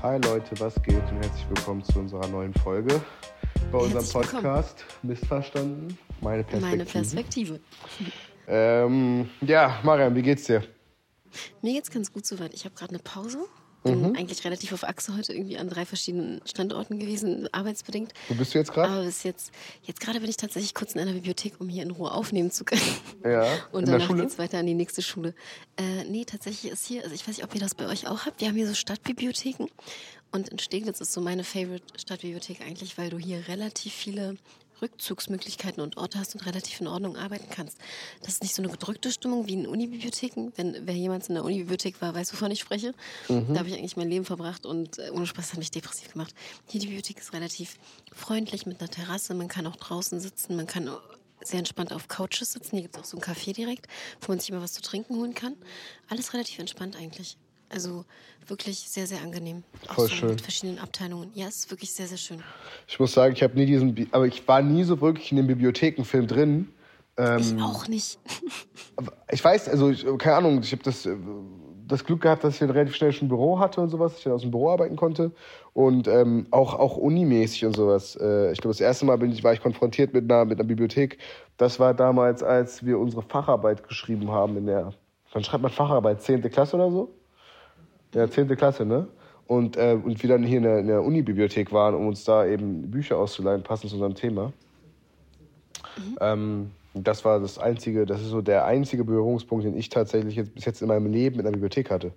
Hi Leute, was geht und herzlich willkommen zu unserer neuen Folge bei unserem Herzlich willkommen. Podcast Missverstanden. Meine Perspektive. Meine Perspektive. Ähm, ja, Mariam, wie geht's dir? Mir geht's ganz gut soweit. Ich habe gerade eine Pause. Mhm. Bin eigentlich relativ auf Achse heute irgendwie an drei verschiedenen Standorten gewesen, arbeitsbedingt. Wo bist du jetzt gerade? Aber bis jetzt, jetzt gerade bin ich tatsächlich kurz in einer Bibliothek, um hier in Ruhe aufnehmen zu können. Ja, Und in danach Schule? geht's weiter an die nächste Schule. Äh, nee, tatsächlich ist hier, also ich weiß nicht, ob ihr das bei euch auch habt. Wir haben hier so Stadtbibliotheken. Und in Steglitz ist so meine Favorite Stadtbibliothek eigentlich, weil du hier relativ viele Rückzugsmöglichkeiten und Orte hast und relativ in Ordnung arbeiten kannst. Das ist nicht so eine gedrückte Stimmung wie in Unibibliotheken. Wenn wer jemals in der Unibibliothek war, weiß, wovon ich spreche. Mhm. Da habe ich eigentlich mein Leben verbracht und äh, ohne Spaß hat mich depressiv gemacht. Hier die Bibliothek ist relativ freundlich mit einer Terrasse. Man kann auch draußen sitzen, man kann sehr entspannt auf Couches sitzen. Hier gibt es auch so ein Café direkt, wo man sich immer was zu trinken holen kann. Alles relativ entspannt eigentlich. Also wirklich sehr, sehr angenehm. Auch Voll so schön. mit verschiedenen Abteilungen. Ja, es ist wirklich sehr, sehr schön. Ich muss sagen, ich habe nie diesen, Bi- aber ich war nie so wirklich in dem Bibliothekenfilm drin. Ähm, ich auch nicht. Ich weiß, also ich, keine Ahnung, ich habe das, äh, das Glück gehabt, dass ich ein relativ schnell schon ein Büro hatte und sowas, ich dann aus dem Büro arbeiten konnte und ähm, auch, auch unimäßig und sowas. Äh, ich glaube, das erste Mal bin ich, war ich konfrontiert mit einer, mit einer Bibliothek. Das war damals, als wir unsere Facharbeit geschrieben haben in der, wann schreibt man Facharbeit? Zehnte Klasse oder so? Ja, zehnte Klasse, ne? Und, äh, und wir dann hier in der, in der Unibibliothek waren, um uns da eben Bücher auszuleihen, passend zu unserem Thema. Ähm, das war das einzige, das ist so der einzige Berührungspunkt, den ich tatsächlich jetzt, bis jetzt in meinem Leben mit einer Bibliothek hatte.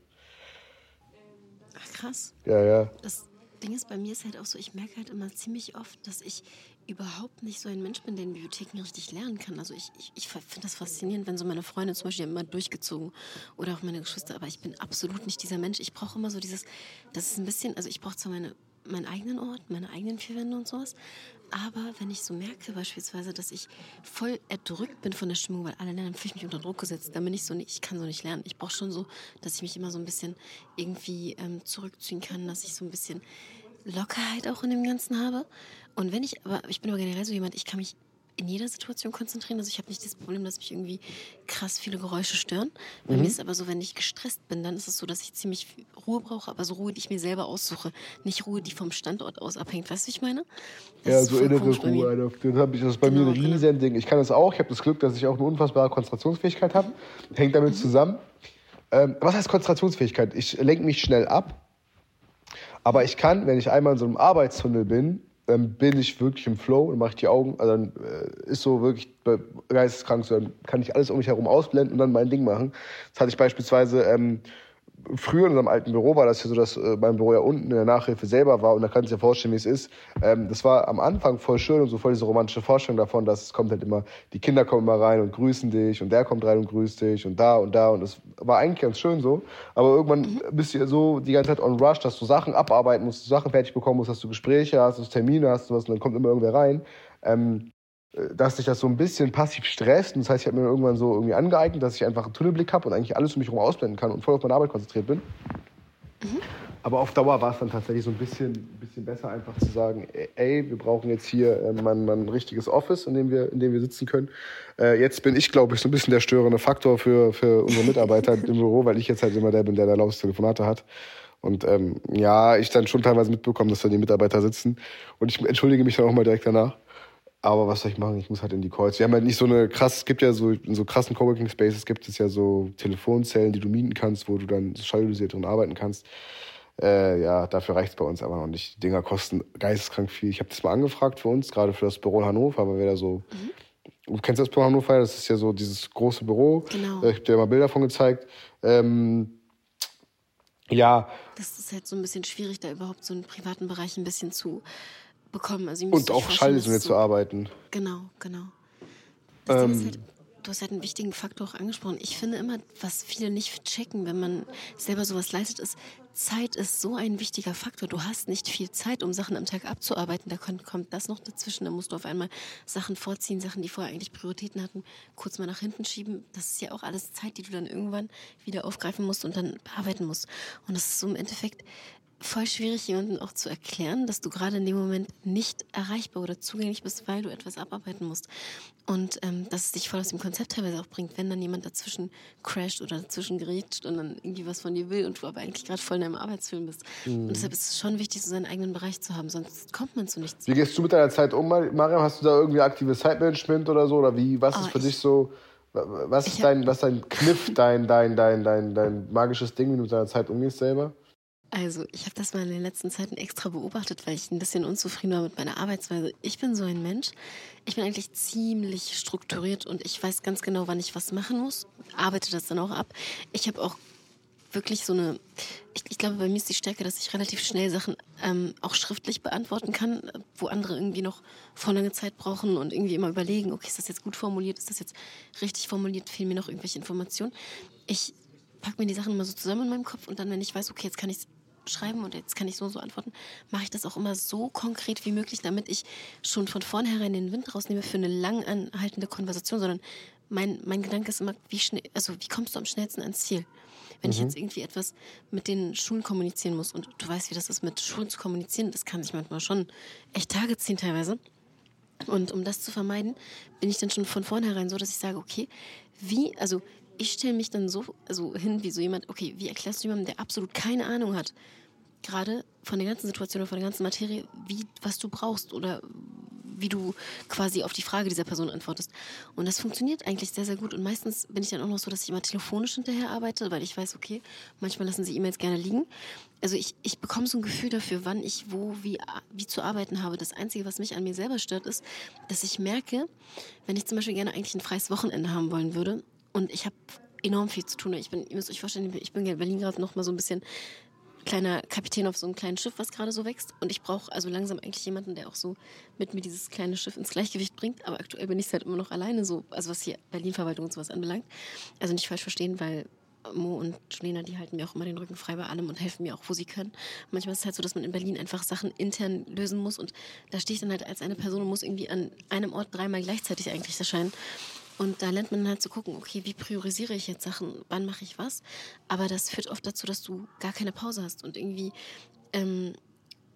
Ach krass. Ja, ja. Das Ding ist, bei mir ist halt auch so, ich merke halt immer ziemlich oft, dass ich überhaupt nicht so ein Mensch bin, der in Bibliotheken richtig lernen kann. Also ich, ich, ich finde das faszinierend, wenn so meine Freunde zum Beispiel immer durchgezogen oder auch meine Geschwister, aber ich bin absolut nicht dieser Mensch. Ich brauche immer so dieses, das ist ein bisschen, also ich brauche zwar meine, meinen eigenen Ort, meine eigenen vier Wände und sowas, aber wenn ich so merke beispielsweise, dass ich voll erdrückt bin von der Stimmung, weil alle lernen, fühle ich mich unter Druck gesetzt. Dann bin ich so, nicht, ich kann so nicht lernen. Ich brauche schon so, dass ich mich immer so ein bisschen irgendwie ähm, zurückziehen kann, dass ich so ein bisschen Lockerheit auch in dem Ganzen habe. Und wenn ich, aber ich bin aber generell so jemand, ich kann mich in jeder Situation konzentrieren. Also ich habe nicht das Problem, dass mich irgendwie krass viele Geräusche stören. Bei mir ist es aber so, wenn ich gestresst bin, dann ist es so, dass ich ziemlich Ruhe brauche, aber so Ruhe, die ich mir selber aussuche. Nicht Ruhe, die vom Standort aus abhängt. Weißt du, wie ich meine? Das Ja, so innere. Ruhe. Alter. Das, hab ich, das ist bei Genau, mir ein genau. riesen Ding. Ich kann das auch. Ich habe das Glück, dass ich auch eine unfassbare Konzentrationsfähigkeit habe. Hängt damit zusammen. Ähm, was heißt Konzentrationsfähigkeit? Ich lenke mich schnell ab. Aber ich kann, wenn ich einmal in so einem Arbeitstunnel bin, dann bin ich wirklich im Flow, dann mache ich die Augen, also dann äh, ist so wirklich geisteskrank, so, dann kann ich alles um mich herum ausblenden und dann mein Ding machen. Das hatte ich beispielsweise ähm, früher in unserem alten Büro, war das ja so, dass äh, mein Büro ja unten in der Nachhilfe selber war und da kannst du dir vorstellen, wie es ist. Ähm, das war am Anfang voll schön und so voll diese romantische Vorstellung davon, dass es kommt halt immer, die Kinder kommen immer rein und grüßen dich und der kommt rein und grüßt dich und da und da und das war eigentlich ganz schön so. Aber irgendwann bist du ja so die ganze Zeit on rush, dass du Sachen abarbeiten musst, du Sachen fertig bekommen musst, dass du Gespräche hast, dass du Termine hast und was und dann kommt immer irgendwer rein. Ähm, dass sich das so ein bisschen passiv stresst. Und das heißt, ich habe mir irgendwann so irgendwie angeeignet, dass ich einfach einen Tunnelblick habe und eigentlich alles um mich herum ausblenden kann und voll auf meine Arbeit konzentriert bin. Aber auf Dauer war es dann tatsächlich so ein bisschen, bisschen besser, einfach zu sagen, ey, wir brauchen jetzt hier äh, mal, mal ein richtiges Office, in dem wir, in dem wir sitzen können. Äh, jetzt bin ich, glaube ich, so ein bisschen der störende Faktor für, für unsere Mitarbeiter im Büro, weil ich jetzt halt immer der bin, der da lautes Telefonate hat. Und ähm, ja, ich dann schon teilweise mitbekomme, dass da die Mitarbeiter sitzen. Und ich entschuldige mich dann auch mal direkt danach. Aber was soll ich machen? Ich muss halt in die Calls. Wir haben halt nicht so eine krass, es gibt ja so, in so krassen Coworking Spaces gibt es ja so Telefonzellen, die du mieten kannst, wo du dann schallisiert drin arbeiten kannst. Äh, ja, dafür reicht's bei uns aber noch nicht. Die Dinger kosten geisteskrank viel. Ich habe das mal angefragt für uns, gerade für das Büro in Hannover, weil wir da so. Du kennst das Büro Hannover? Das ist ja so dieses große Büro. Genau. Äh, Ich habe dir mal Bilder von gezeigt. Ähm, ja, Das ist halt so ein bisschen schwierig, da überhaupt so einen privaten Bereich ein bisschen zu bekommen. Also, und auch ist zu arbeiten. Genau, genau. Ähm. halt, du hast halt einen wichtigen Faktor auch angesprochen. Ich finde immer, was viele nicht checken, wenn man selber sowas leistet, ist, Zeit ist so ein wichtiger Faktor. Du hast nicht viel Zeit, um Sachen am Tag abzuarbeiten. Da kommt, kommt das noch dazwischen. Da musst du auf einmal Sachen vorziehen, Sachen, die vorher eigentlich Prioritäten hatten, kurz mal nach hinten schieben. Das ist ja auch alles Zeit, die du dann irgendwann wieder aufgreifen musst und dann bearbeiten musst. Und das ist so im Endeffekt, voll schwierig, jemandem auch zu erklären, dass du gerade in dem Moment nicht erreichbar oder zugänglich bist, weil du etwas abarbeiten musst. Und ähm, dass es dich voll aus dem Konzept teilweise auch bringt, wenn dann jemand dazwischen crasht oder dazwischen grätscht und dann irgendwie was von dir will und du aber eigentlich gerade voll in deinem Arbeitsfilm bist. Mhm. Und deshalb ist es schon wichtig, so seinen eigenen Bereich zu haben, sonst kommt man zu nichts. Wie gehst du mit deiner Zeit um, Mariam? Hast du da irgendwie aktives Zeitmanagement oder so? Oder wie, was oh, ist für dich so, was ist dein, was dein Kniff, dein, dein, dein, dein, dein magisches Ding, wie du mit deiner Zeit umgehst selber? Also, ich habe das mal in den letzten Zeiten extra beobachtet, weil ich ein bisschen unzufrieden war mit meiner Arbeitsweise. Ich bin so ein Mensch, ich bin eigentlich ziemlich strukturiert und ich weiß ganz genau, wann ich was machen muss, arbeite das dann auch ab. Ich habe auch wirklich so eine, ich, ich, glaube, bei mir ist die Stärke, dass ich relativ schnell Sachen ähm, auch schriftlich beantworten kann, wo andere irgendwie noch vor lange Zeit brauchen und irgendwie immer überlegen, okay, ist das jetzt gut formuliert, ist das jetzt richtig formuliert, fehlen mir noch irgendwelche Informationen. Ich packe mir die Sachen immer so zusammen in meinem Kopf und dann, wenn ich weiß, okay, jetzt kann ich es schreiben und jetzt kann ich so und so antworten, mache ich das auch immer so konkret wie möglich, damit ich schon von vornherein den Wind rausnehme für eine lang anhaltende Konversation, sondern mein, mein Gedanke ist immer, wie schnell, also wie kommst du am schnellsten ans Ziel? Wenn mhm. ich jetzt irgendwie etwas mit den Schulen kommunizieren muss und du weißt, wie das ist, mit Schulen zu kommunizieren, das kann sich manchmal schon echt Tage ziehen teilweise. Und um das zu vermeiden, bin ich dann schon von vornherein so, dass ich sage, okay, wie, also ich stelle mich dann so also hin wie so jemand, okay, wie erklärst du jemandem, der absolut keine Ahnung hat, gerade von der ganzen Situation oder von der ganzen Materie, wie, was du brauchst oder wie du quasi auf die Frage dieser Person antwortest. Und das funktioniert eigentlich sehr, sehr gut. Und meistens bin ich dann auch noch so, dass ich immer telefonisch hinterher arbeite, weil ich weiß, okay, manchmal lassen sie E-Mails gerne liegen. Also ich, ich bekomme so ein Gefühl dafür, wann ich wo, wie, wie zu arbeiten habe. Das Einzige, was mich an mir selber stört, ist, dass ich merke, wenn ich zum Beispiel gerne eigentlich ein freies Wochenende haben wollen würde und ich habe enorm viel zu tun. Ich bin, ihr müsst euch vorstellen, ich bin in Berlin gerade noch mal so ein bisschen kleiner Kapitän auf so einem kleinen Schiff, was gerade so wächst. Und ich brauche also langsam eigentlich jemanden, der auch so mit mir dieses kleine Schiff ins Gleichgewicht bringt. Aber aktuell bin ich halt immer noch alleine, so, also was hier Berlin-Verwaltung und sowas anbelangt. Also nicht falsch verstehen, weil Mo und Julena, die halten mir auch immer den Rücken frei bei allem und helfen mir auch, wo sie können. Manchmal ist es halt so, dass man in Berlin einfach Sachen intern lösen muss und da stehe ich dann halt als eine Person und muss irgendwie an einem Ort dreimal gleichzeitig eigentlich erscheinen. Und da lernt man halt zu gucken, okay, wie priorisiere ich jetzt Sachen, wann mache ich was. Aber das führt oft dazu, dass du gar keine Pause hast und irgendwie ähm,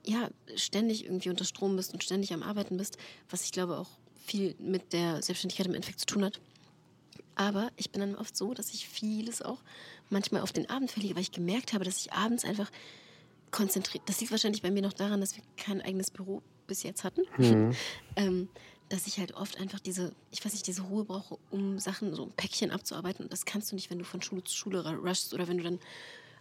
ja, ständig irgendwie unter Strom bist und ständig am Arbeiten bist, was ich glaube auch viel mit der Selbstständigkeit im Endeffekt zu tun hat. Aber ich bin dann oft so, dass ich vieles auch manchmal auf den Abend verlege, weil ich gemerkt habe, dass ich abends einfach konzentriert, das liegt wahrscheinlich bei mir noch daran, dass wir kein eigenes Büro bis jetzt hatten. Mhm. ähm, dass ich halt oft einfach diese, ich weiß nicht, diese Ruhe brauche, um Sachen, so ein Päckchen abzuarbeiten. Und das kannst du nicht, wenn du von Schule zu Schule rushst oder wenn du dann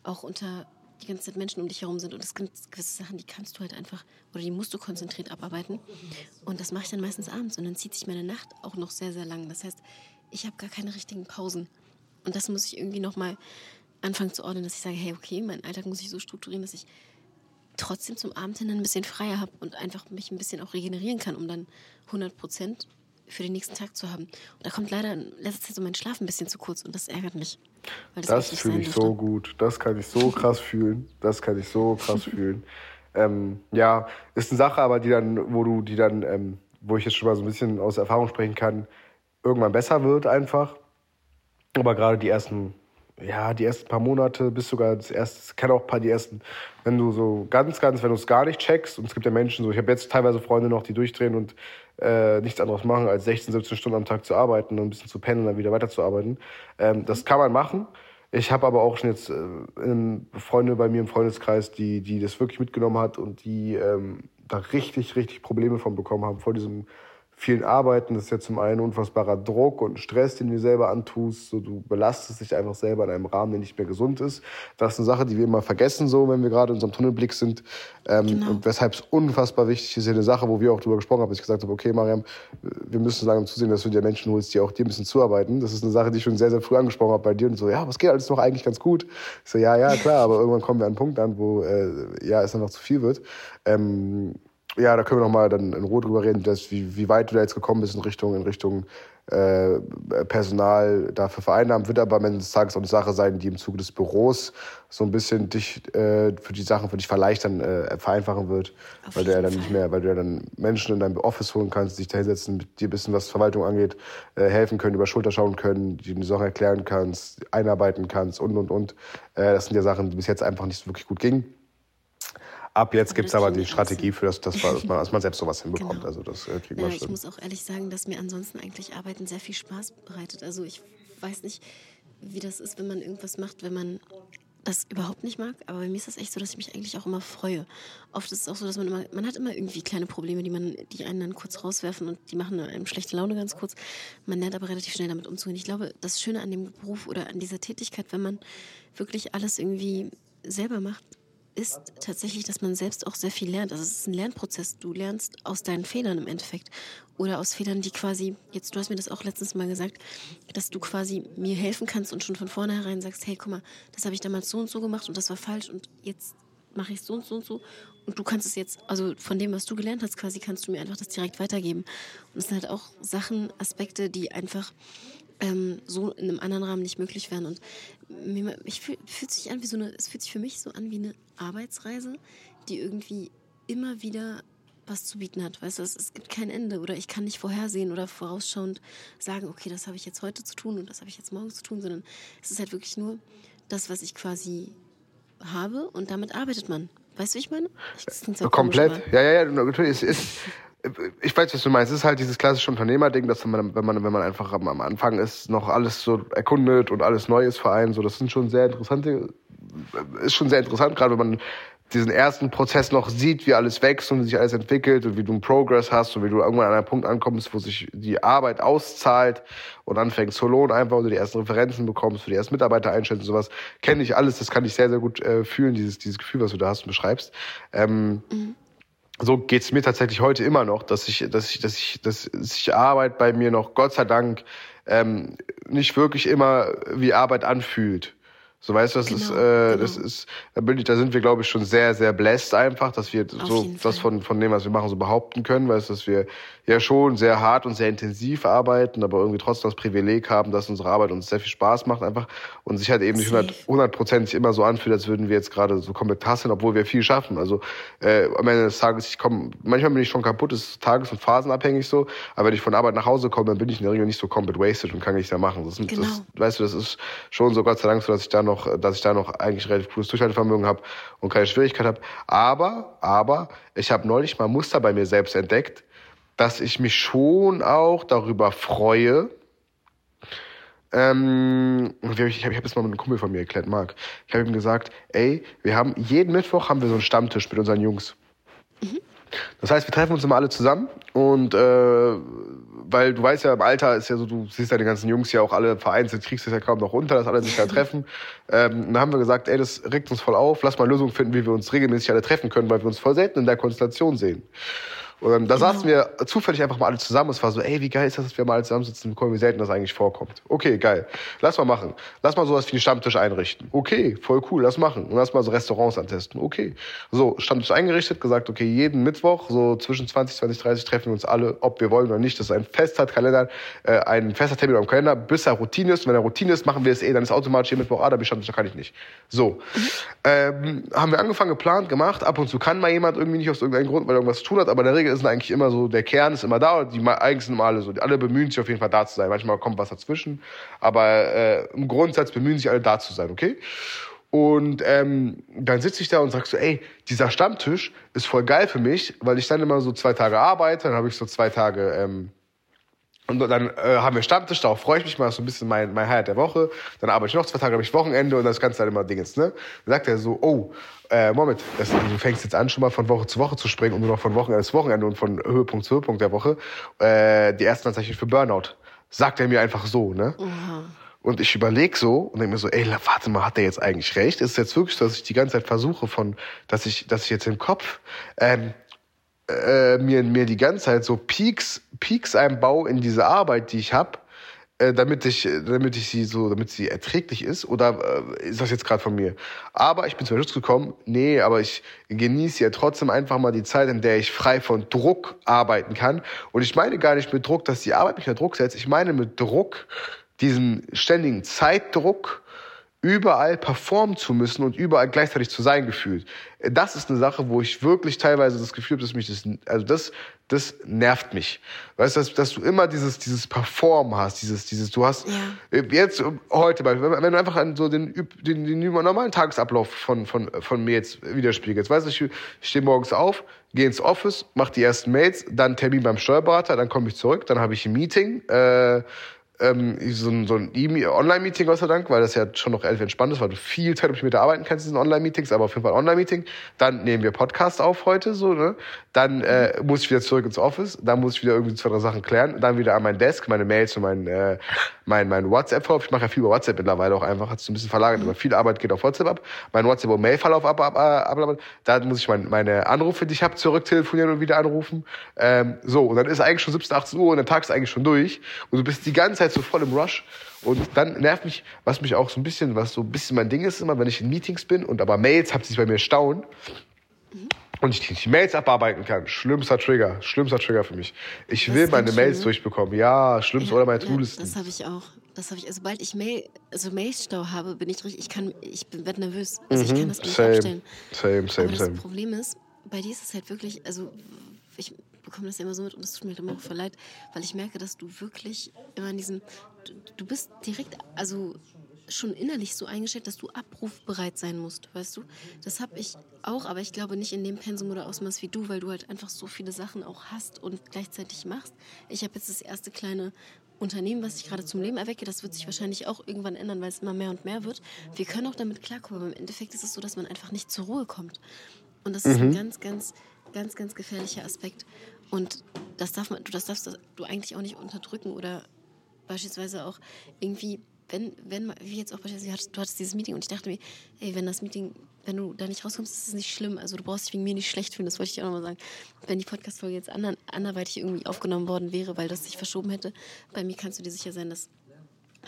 auch unter die ganze Zeit Menschen um dich herum sind. Und es gibt gewisse Sachen, die kannst du halt einfach oder die musst du konzentriert abarbeiten. Und das mache ich dann meistens abends. Und dann zieht sich meine Nacht auch noch sehr, sehr lang. Das heißt, ich habe gar keine richtigen Pausen. Und das muss ich irgendwie nochmal anfangen zu ordnen, dass ich sage, hey, okay, mein Alltag muss ich so strukturieren, dass ich trotzdem zum Abend hin ein bisschen freier habe und einfach mich ein bisschen auch regenerieren kann, um dann 100 Prozent für den nächsten Tag zu haben. Und da kommt leider in letzter Zeit so mein Schlaf ein bisschen zu kurz und das ärgert mich. das das fühle ich so gut. Das kann ich so krass fühlen. Das kann ich so krass fühlen. Ähm, ja, ist eine Sache, aber die dann, wo du, die dann, ähm, wo ich jetzt schon mal so ein bisschen aus Erfahrung sprechen kann, irgendwann besser wird einfach. Aber gerade die ersten ja, die ersten paar Monate bis sogar das erste, kann auch ein paar die ersten, wenn du so ganz, ganz, wenn du es gar nicht checkst, und es gibt ja Menschen so, ich habe jetzt teilweise Freunde noch, die durchdrehen und äh, nichts anderes machen, als 16, 17 Stunden am Tag zu arbeiten und ein bisschen zu pennen und dann wieder weiterzuarbeiten. Ähm, das kann man machen. Ich habe aber auch schon jetzt äh, Freunde bei mir im Freundeskreis, die, die das wirklich mitgenommen hat und die ähm, da richtig, richtig Probleme von bekommen haben vor diesem vielen Arbeiten. Das ist ja zum einen unfassbarer Druck und Stress, den du selber antust. So, du belastest dich einfach selber in einem Rahmen, der nicht mehr gesund ist. Das ist eine Sache, die wir immer vergessen, so, wenn wir gerade in unserem Tunnelblick sind. Ähm, genau. Und weshalb es unfassbar wichtig ist, eine Sache, wo wir auch drüber gesprochen haben, dass ich gesagt habe, okay, Mariam, wir müssen langsam zusehen, dass du dir Menschen holst, die auch dir ein bisschen zuarbeiten. Das ist eine Sache, die ich schon sehr, sehr früh angesprochen habe bei dir und so, ja, was geht alles noch eigentlich ganz gut? Ich so, ja, ja, klar, aber irgendwann kommen wir an einen Punkt an, wo, äh, ja, es einfach zu viel wird. Ähm, ja, da können wir nochmal dann in Ruhe drüber reden, dass, wie, wie weit du da jetzt gekommen bist in Richtung, in Richtung äh, Personal dafür vereinnahmen. Wird aber am Ende des Tages auch eine Sache sein, die im Zuge des Büros so ein bisschen dich äh, für die Sachen für dich verleichtern, äh, vereinfachen wird. Auf weil du ja dann Fall. nicht mehr, weil du ja dann Menschen in dein Office holen kannst, dich da hinsetzen, mit dir ein bisschen, was Verwaltung angeht, äh, helfen können, über Schulter schauen können, die Sachen erklären kannst, einarbeiten kannst und und und. Äh, das sind ja Sachen, die bis jetzt einfach nicht so wirklich gut gingen. Ab jetzt gibt es aber die Strategie für das, das, dass, man, dass man selbst sowas hinbekommt. Genau. Also das äh, kriegt man ich schon. muss auch ehrlich sagen, dass mir ansonsten eigentlich Arbeiten sehr viel Spaß bereitet. Also ich weiß nicht, wie das ist, wenn man irgendwas macht, wenn man das überhaupt nicht mag. Aber bei mir ist das echt so, dass ich mich eigentlich auch immer freue. Oft ist es auch so, dass man immer, man hat immer irgendwie kleine Probleme, die man, die einen dann kurz rauswerfen und die machen einem schlechte Laune ganz kurz. Man lernt aber relativ schnell damit umzugehen. Ich glaube, das Schöne an dem Beruf oder an dieser Tätigkeit, wenn man wirklich alles irgendwie selber macht, ist tatsächlich, dass man selbst auch sehr viel lernt. Also es ist ein Lernprozess. Du lernst aus deinen Fehlern im Endeffekt. Oder aus Fehlern, die quasi, jetzt du hast mir das auch letztens mal gesagt, dass du quasi mir helfen kannst und schon von vornherein sagst, hey, guck mal, das habe ich damals so und so gemacht und das war falsch und jetzt mache ich so und so und so. Und du kannst es jetzt, also von dem, was du gelernt hast, quasi kannst du mir einfach das direkt weitergeben. Und es sind halt auch Sachen, Aspekte, die einfach ähm, so in einem anderen Rahmen nicht möglich wären. Und ich fühl, fühlt sich an wie so eine, es fühlt sich für mich so an wie eine Arbeitsreise, die irgendwie immer wieder was zu bieten hat. Weißt du, es, es gibt kein Ende oder ich kann nicht vorhersehen oder vorausschauend sagen, okay, das habe ich jetzt heute zu tun und das habe ich jetzt morgen zu tun, sondern es ist halt wirklich nur das, was ich quasi habe und damit arbeitet man. Weißt du, wie ich meine? Klingt so Komplett. Ja, ja, ja, natürlich. Es ist, ich weiß, was du meinst. Es ist halt dieses klassische Unternehmerding, dass man, wenn man, wenn man einfach am, Anfang ist, noch alles so erkundet und alles Neues vereint. So, das sind schon sehr interessante, ist schon sehr interessant, gerade wenn man diesen ersten Prozess noch sieht, wie alles wächst und sich alles entwickelt und wie du einen Progress hast und wie du irgendwann an einen Punkt ankommst, wo sich die Arbeit auszahlt und anfängt zu lohnen einfach und du die ersten Referenzen bekommst, du die ersten Mitarbeiter einstellst und sowas. Kenne ich alles, das kann ich sehr, sehr gut äh, fühlen, dieses, dieses Gefühl, was du da hast und beschreibst. Ähm, so geht's mir tatsächlich heute immer noch, dass ich, dass ich, dass ich, dass sich Arbeit bei mir noch, Gott sei Dank, ähm, nicht wirklich immer wie Arbeit anfühlt. So weißt du, das ist, Genau, äh, genau. das ist, da bin ich, da sind wir, glaube ich, schon sehr, sehr blessed einfach, dass wir so jeden das von, von dem, was wir machen, so behaupten können, weißt du, dass wir ja schon sehr hart und sehr intensiv arbeiten, aber irgendwie trotzdem das Privileg haben, dass unsere Arbeit uns sehr viel Spaß macht einfach und sich halt eben nicht Safe. 100 hundertprozentig immer so anfühlt, als würden wir jetzt gerade so komplett hasseln, obwohl wir viel schaffen. Also äh, am Ende des Tages, ich komme, manchmal bin ich schon kaputt, ist tages- und phasenabhängig so, aber wenn ich von Arbeit nach Hause komme, dann bin ich in der Regel nicht so komplett wasted und kann nichts mehr machen. Das, Genau. das, weißt du, das ist schon so Gott sei Dank so, dass ich da noch, dass ich da noch eigentlich relativ cooles Durchhaltevermögen habe und keine Schwierigkeit habe. Aber, aber, ich habe neulich mal Muster bei mir selbst entdeckt, dass ich mich schon auch darüber freue, ähm, ich habe hab das mal mit einem Kumpel von mir erklärt, Marc. Ich habe ihm gesagt, ey, wir haben jeden Mittwoch haben wir so einen Stammtisch mit unseren Jungs. Das heißt, wir treffen uns immer alle zusammen und äh, weil du weißt ja, im Alter ist ja so, du siehst die ganzen Jungs ja auch alle vereinzelt, kriegst es ja kaum noch unter, dass alle sich da treffen. Ähm, dann haben wir gesagt, ey, das regt uns voll auf, lass mal Lösungen finden, wie wir uns regelmäßig alle treffen können, weil wir uns voll selten in der Konstellation sehen. Und ähm, da saßen wir zufällig einfach mal alle zusammen. Es war so, ey, wie geil ist das, dass wir mal alle zusammensitzen? Guck mal, wie selten das eigentlich vorkommt. Okay, geil. Lass mal machen. Lass mal sowas wie einen Stammtisch einrichten. Okay, voll cool, lass machen. Und lass mal so Restaurants antesten. Okay. So, Stammtisch eingerichtet, gesagt, okay, jeden Mittwoch, so zwischen 20, 20, 30 treffen wir uns alle, ob wir wollen oder nicht. Das ist ein fester Kalender, äh, ein fester Termin am Kalender, bis er Routine ist. Und wenn er Routine ist, machen wir es eh, dann ist automatisch jeden Mittwoch, ah, da bin ich Stammtisch, da kann ich nicht. So. Ähm, haben wir angefangen, geplant, gemacht. Ab und zu kann mal jemand irgendwie nicht aus irgendeinem Grund, weil er irgendwas zu tun hat. Aber in der Regel ist eigentlich immer so, der Kern ist immer da. Die eigentlich sind immer alle so. Alle bemühen sich auf jeden Fall da zu sein. Manchmal kommt was dazwischen. Aber äh, im Grundsatz bemühen sich alle da zu sein, okay? Und ähm, dann sitze ich da und sag so, ey, dieser Stammtisch ist voll geil für mich, weil ich dann immer so zwei Tage arbeite, dann habe ich so zwei Tage ähm, und dann äh, haben wir Stammtisch, darauf freue ich mich mal, das ist so ein bisschen mein, mein Highlight der Woche. Dann arbeite ich noch zwei Tage, habe ich Wochenende und das Ganze dann immer Dingens, ne? Dann sagt er so, oh, äh, Moment, das, du fängst jetzt an, schon mal von Woche zu Woche zu springen und nur noch von Wochenende zu Wochenende und von Höhepunkt zu Höhepunkt der Woche. Äh, die ersten Anzeichen für Burnout. Sagt er mir einfach so, ne? Und ich überlege so und denke mir so, ey, warte mal, hat der jetzt eigentlich recht? Ist es jetzt wirklich so, dass ich die ganze Zeit versuche von, dass ich, dass ich jetzt im Kopf ähm, äh, mir, mir die ganze Zeit so Peaks, Peaks einbaue in diese Arbeit, die ich habe, damit ich, damit ich sie so, damit sie erträglich ist? Oder äh, ist das jetzt gerade von mir? Aber ich bin zum Schluss gekommen, nee, aber ich genieße ja trotzdem einfach mal die Zeit, in der ich frei von Druck arbeiten kann. Und ich meine gar nicht mit Druck, dass die Arbeit mich unter Druck setzt. Ich meine mit Druck diesen ständigen Zeitdruck, überall performen zu müssen und überall gleichzeitig zu sein gefühlt. Das ist eine Sache, wo ich wirklich teilweise das Gefühl habe, dass mich das, also das, das nervt mich. Weißt du, dass, dass du immer dieses, dieses Perform hast, dieses, dieses, du hast, ja. Jetzt, heute, wenn du einfach so den, den, den normalen Tagesablauf von, von, von mir jetzt widerspiegelst. Weißt du, ich, ich stehe morgens auf, gehe ins Office, mache die ersten Mails, dann Termin beim Steuerberater, dann komme ich zurück, dann habe ich ein Meeting, äh, ähm, so ein, so ein Online-Meeting, Gott sei Dank, weil das ja schon noch relativ entspannt ist, weil du viel Zeit mit arbeiten kannst in diesen Online-Meetings, aber auf jeden Fall Online-Meeting. Dann nehmen wir Podcast auf heute, so, ne? Dann äh, muss ich wieder zurück ins Office, dann muss ich wieder irgendwie zwei, drei Sachen klären, dann wieder an mein Desk, meine Mails und mein, äh, mein, mein WhatsApp-Verlauf. Ich mache ja viel über WhatsApp mittlerweile auch einfach, hat sich ein bisschen verlagert, mhm. aber viel Arbeit geht auf WhatsApp ab. Mein WhatsApp- und Mail-Verlauf ab, ab, ab, ab, Dann muss ich mein, meine Anrufe, die ich habe, zurücktelefonieren und wieder anrufen. Ähm, so, und dann ist eigentlich schon 17, 18 Uhr und der Tag ist eigentlich schon durch und du bist die ganze Zeit so voll im Rush. Und dann nervt mich, was mich auch so ein bisschen, was so ein bisschen mein Ding ist, immer, wenn ich in Meetings bin und aber Mails habt sich bei mir staunen und ich die Mails abarbeiten kann. Schlimmster Trigger, schlimmster Trigger für mich. Ich das will meine Mails ne? durchbekommen. Ja, schlimmste ja, oder meine To-Listen. Ja, das habe ich auch. Das habe ich, also sobald ich Mail, also Mailstau habe, bin ich richtig, ich kann, ich werde nervös. Also mhm, ich kann das nicht abstellen. Same, same, Aber same. Das Problem ist, bei dir ist es halt wirklich, also ich bekomme das ja immer so mit und es tut mir immer auch voll leid, weil ich merke, dass du wirklich immer in diesem, du, du bist direkt, also schon innerlich so eingestellt, dass du abrufbereit sein musst, weißt du? Das habe ich auch, aber ich glaube nicht in dem Pensum oder Ausmaß wie du, weil du halt einfach so viele Sachen auch hast und gleichzeitig machst. Ich habe jetzt das erste kleine Unternehmen, was ich gerade zum Leben erwecke, das wird sich wahrscheinlich auch irgendwann ändern, weil es immer mehr und mehr wird. Wir können auch damit klarkommen, aber im Endeffekt ist es so, dass man einfach nicht zur Ruhe kommt. Und das ist mhm. ein ganz, ganz, ganz, ganz gefährlicher Aspekt. Und das darf man, das darfst du eigentlich auch nicht unterdrücken oder beispielsweise auch irgendwie, wenn, wenn, wie jetzt auch beispielsweise, du hattest dieses Meeting und ich dachte mir, ey, wenn das Meeting, wenn du da nicht rauskommst, ist es nicht schlimm. Also du brauchst dich wegen mir nicht schlecht fühlen, das wollte ich dir auch nochmal sagen. Wenn die Podcast-Folge jetzt ander, anderweitig irgendwie aufgenommen worden wäre, weil das sich verschoben hätte, bei mir kannst du dir sicher sein, dass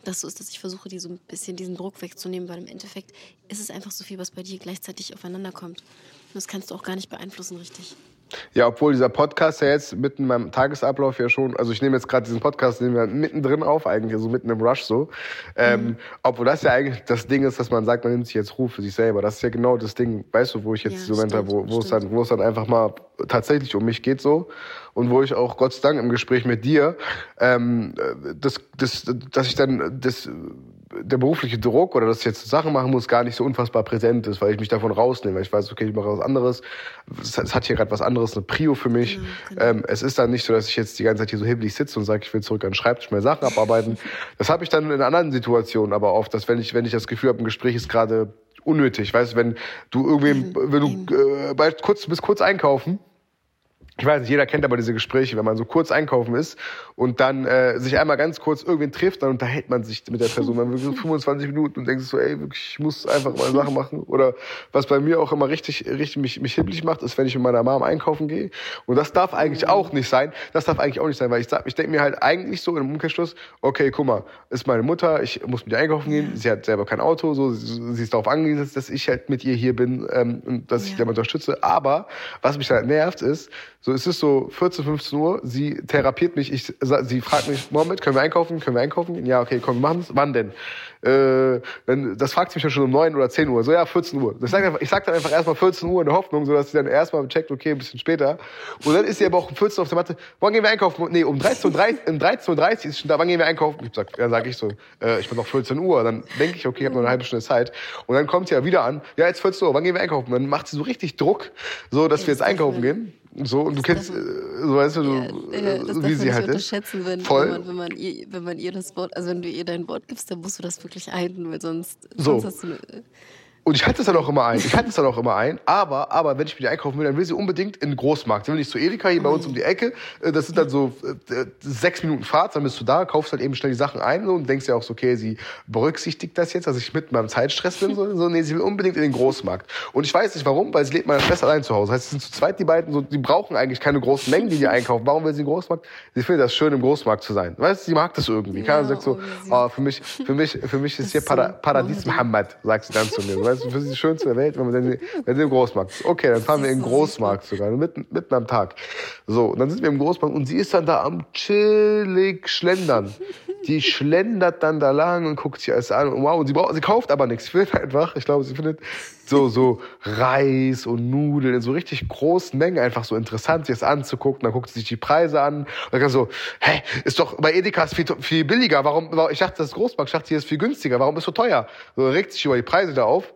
das so ist, dass ich versuche, die so ein bisschen diesen Druck wegzunehmen, weil im Endeffekt ist es einfach so viel, was bei dir gleichzeitig aufeinander kommt. Und das kannst du auch gar nicht beeinflussen, richtig. Ja, obwohl dieser Podcast ja jetzt mitten in meinem Tagesablauf ja schon, also ich nehme jetzt gerade diesen Podcast, nehmen wir mittendrin auf, eigentlich, so also mitten im Rush so. Ähm, mhm. Obwohl das ja eigentlich das Ding ist, dass man sagt, man nimmt sich jetzt Ruhe für sich selber. Das ist ja genau das Ding, weißt du, wo ich jetzt ja, so Moment habe, wo, wo es dann, wo es dann einfach mal tatsächlich um mich geht so. Und wo ich auch Gott sei Dank im Gespräch mit dir, ähm, das, das, dass ich dann das der berufliche Druck oder dass ich jetzt Sachen machen muss, gar nicht so unfassbar präsent ist, weil ich mich davon rausnehme. Weil ich weiß, okay, ich mache was anderes. Es hat hier gerade was anderes, eine Prio für mich. Genau, genau. Ähm, es ist dann nicht so, dass ich jetzt die ganze Zeit hier so hibbelig sitze und sage, ich will zurück an den Schreibtisch mehr Sachen abarbeiten. das habe ich dann in anderen Situationen aber oft, dass wenn ich, wenn ich das Gefühl habe, ein Gespräch ist gerade unnötig. Weißt du, wenn du irgendwie, wenn du äh, bald kurz, bist kurz einkaufen ich weiß nicht, jeder kennt aber diese Gespräche, wenn man so kurz einkaufen ist und dann äh, sich einmal ganz kurz irgendwen trifft, dann unterhält man sich mit der Person. Man wirklich so 25 Minuten und denkt so, ey, wirklich, ich muss einfach mal Sachen machen. Oder was bei mir auch immer richtig, richtig mich, mich hibbelig macht, ist, wenn ich mit meiner Mom einkaufen gehe. Und das darf eigentlich auch nicht sein. Das darf eigentlich auch nicht sein, weil ich ich denke mir halt eigentlich so im Umkehrschluss, okay, guck mal, ist meine Mutter, ich muss mit ihr einkaufen gehen, sie hat selber kein Auto, so, sie, sie ist darauf angewiesen, dass ich halt mit ihr hier bin ähm, und dass ja. ich sie unterstütze. Aber was mich halt nervt ist, so, es ist so 14, 15 Uhr, sie therapiert mich, ich, sie fragt mich, Mohammed, können wir einkaufen? Können wir einkaufen? Ja, okay, komm, wir machen es. Wann denn? Äh, dann, das fragt sie mich ja schon um 9 oder 10 Uhr. So, ja, 14 Uhr. Ich sag, einfach, ich sag dann einfach erstmal 14 Uhr in der Hoffnung, so dass sie dann erstmal checkt, okay, ein bisschen später. Und dann ist sie aber auch um 14 Uhr auf der Matte, wann gehen wir einkaufen? Nee, um 13.30 Uhr, 13 Uhr ist schon da, wann gehen wir einkaufen? Ich sag, dann sag ich so, äh, ich bin noch 14 Uhr. Dann denke ich, okay, ich habe noch eine halbe Stunde Zeit. Und dann kommt sie ja wieder an, ja, jetzt 14 Uhr, wann gehen wir einkaufen? Dann macht sie so richtig Druck, so dass wir jetzt einkaufen gehen. So, und du kennst, äh, so weißt du, ja, äh, wie sie halt ist. Wenn, Voll. Wenn man, wenn, man ihr, wenn man ihr das Wort, also wenn du ihr dein Wort gibst, dann musst du das wirklich halten, weil sonst, so. sonst hast du eine, und ich halte es dann auch immer ein. Ich halte es dann auch immer ein. Aber, aber wenn ich mir die einkaufen will, dann will sie unbedingt in den Großmarkt. Sie will nicht zu Edeka hier bei uns um die Ecke. Äh, das sind dann so äh, sechs Minuten Fahrt. Dann bist du da, kaufst halt eben schnell die Sachen ein und denkst ja auch so, okay, sie berücksichtigt das jetzt, dass ich mit meinem Zeitstress bin. So, so nee, sie will unbedingt in den Großmarkt. Und ich weiß nicht warum, weil sie lebt meiner Schwester allein zu Hause. Das heißt, sie sind zu zweit die beiden. So, die brauchen eigentlich keine großen Mengen, die die einkaufen. Warum will sie im Großmarkt? Sie findet das schön, im Großmarkt zu sein. Weißt du, sie mag das irgendwie. Keiner ja, sagt so, oh, für mich, für mich, für mich ist hier Para Paradies Muhammad, sagt sie dann zu mir. Weißt du, für sie schönste der Welt, wenn man dann, wenn sie im Großmarkt ist. Okay, dann fahren wir in den Großmarkt sogar, mitten, mitten am Tag. So, und dann sind wir im Großmarkt und sie ist dann da am chillig schlendern. Die schlendert dann da lang und guckt sich alles an und wow, und sie, braucht, sie kauft aber nichts. Sie findet einfach, ich glaube, sie findet so, so Reis und Nudeln in so richtig großen Mengen einfach so interessant, sich das anzugucken. Dann guckt sie sich die Preise an und dann so, hä, ist doch bei Edeka viel, viel billiger. Warum, ich dachte, das ist Großmarkt, ich dachte, hier ist viel günstiger. Warum ist so teuer? So regt sich über die Preise da auf.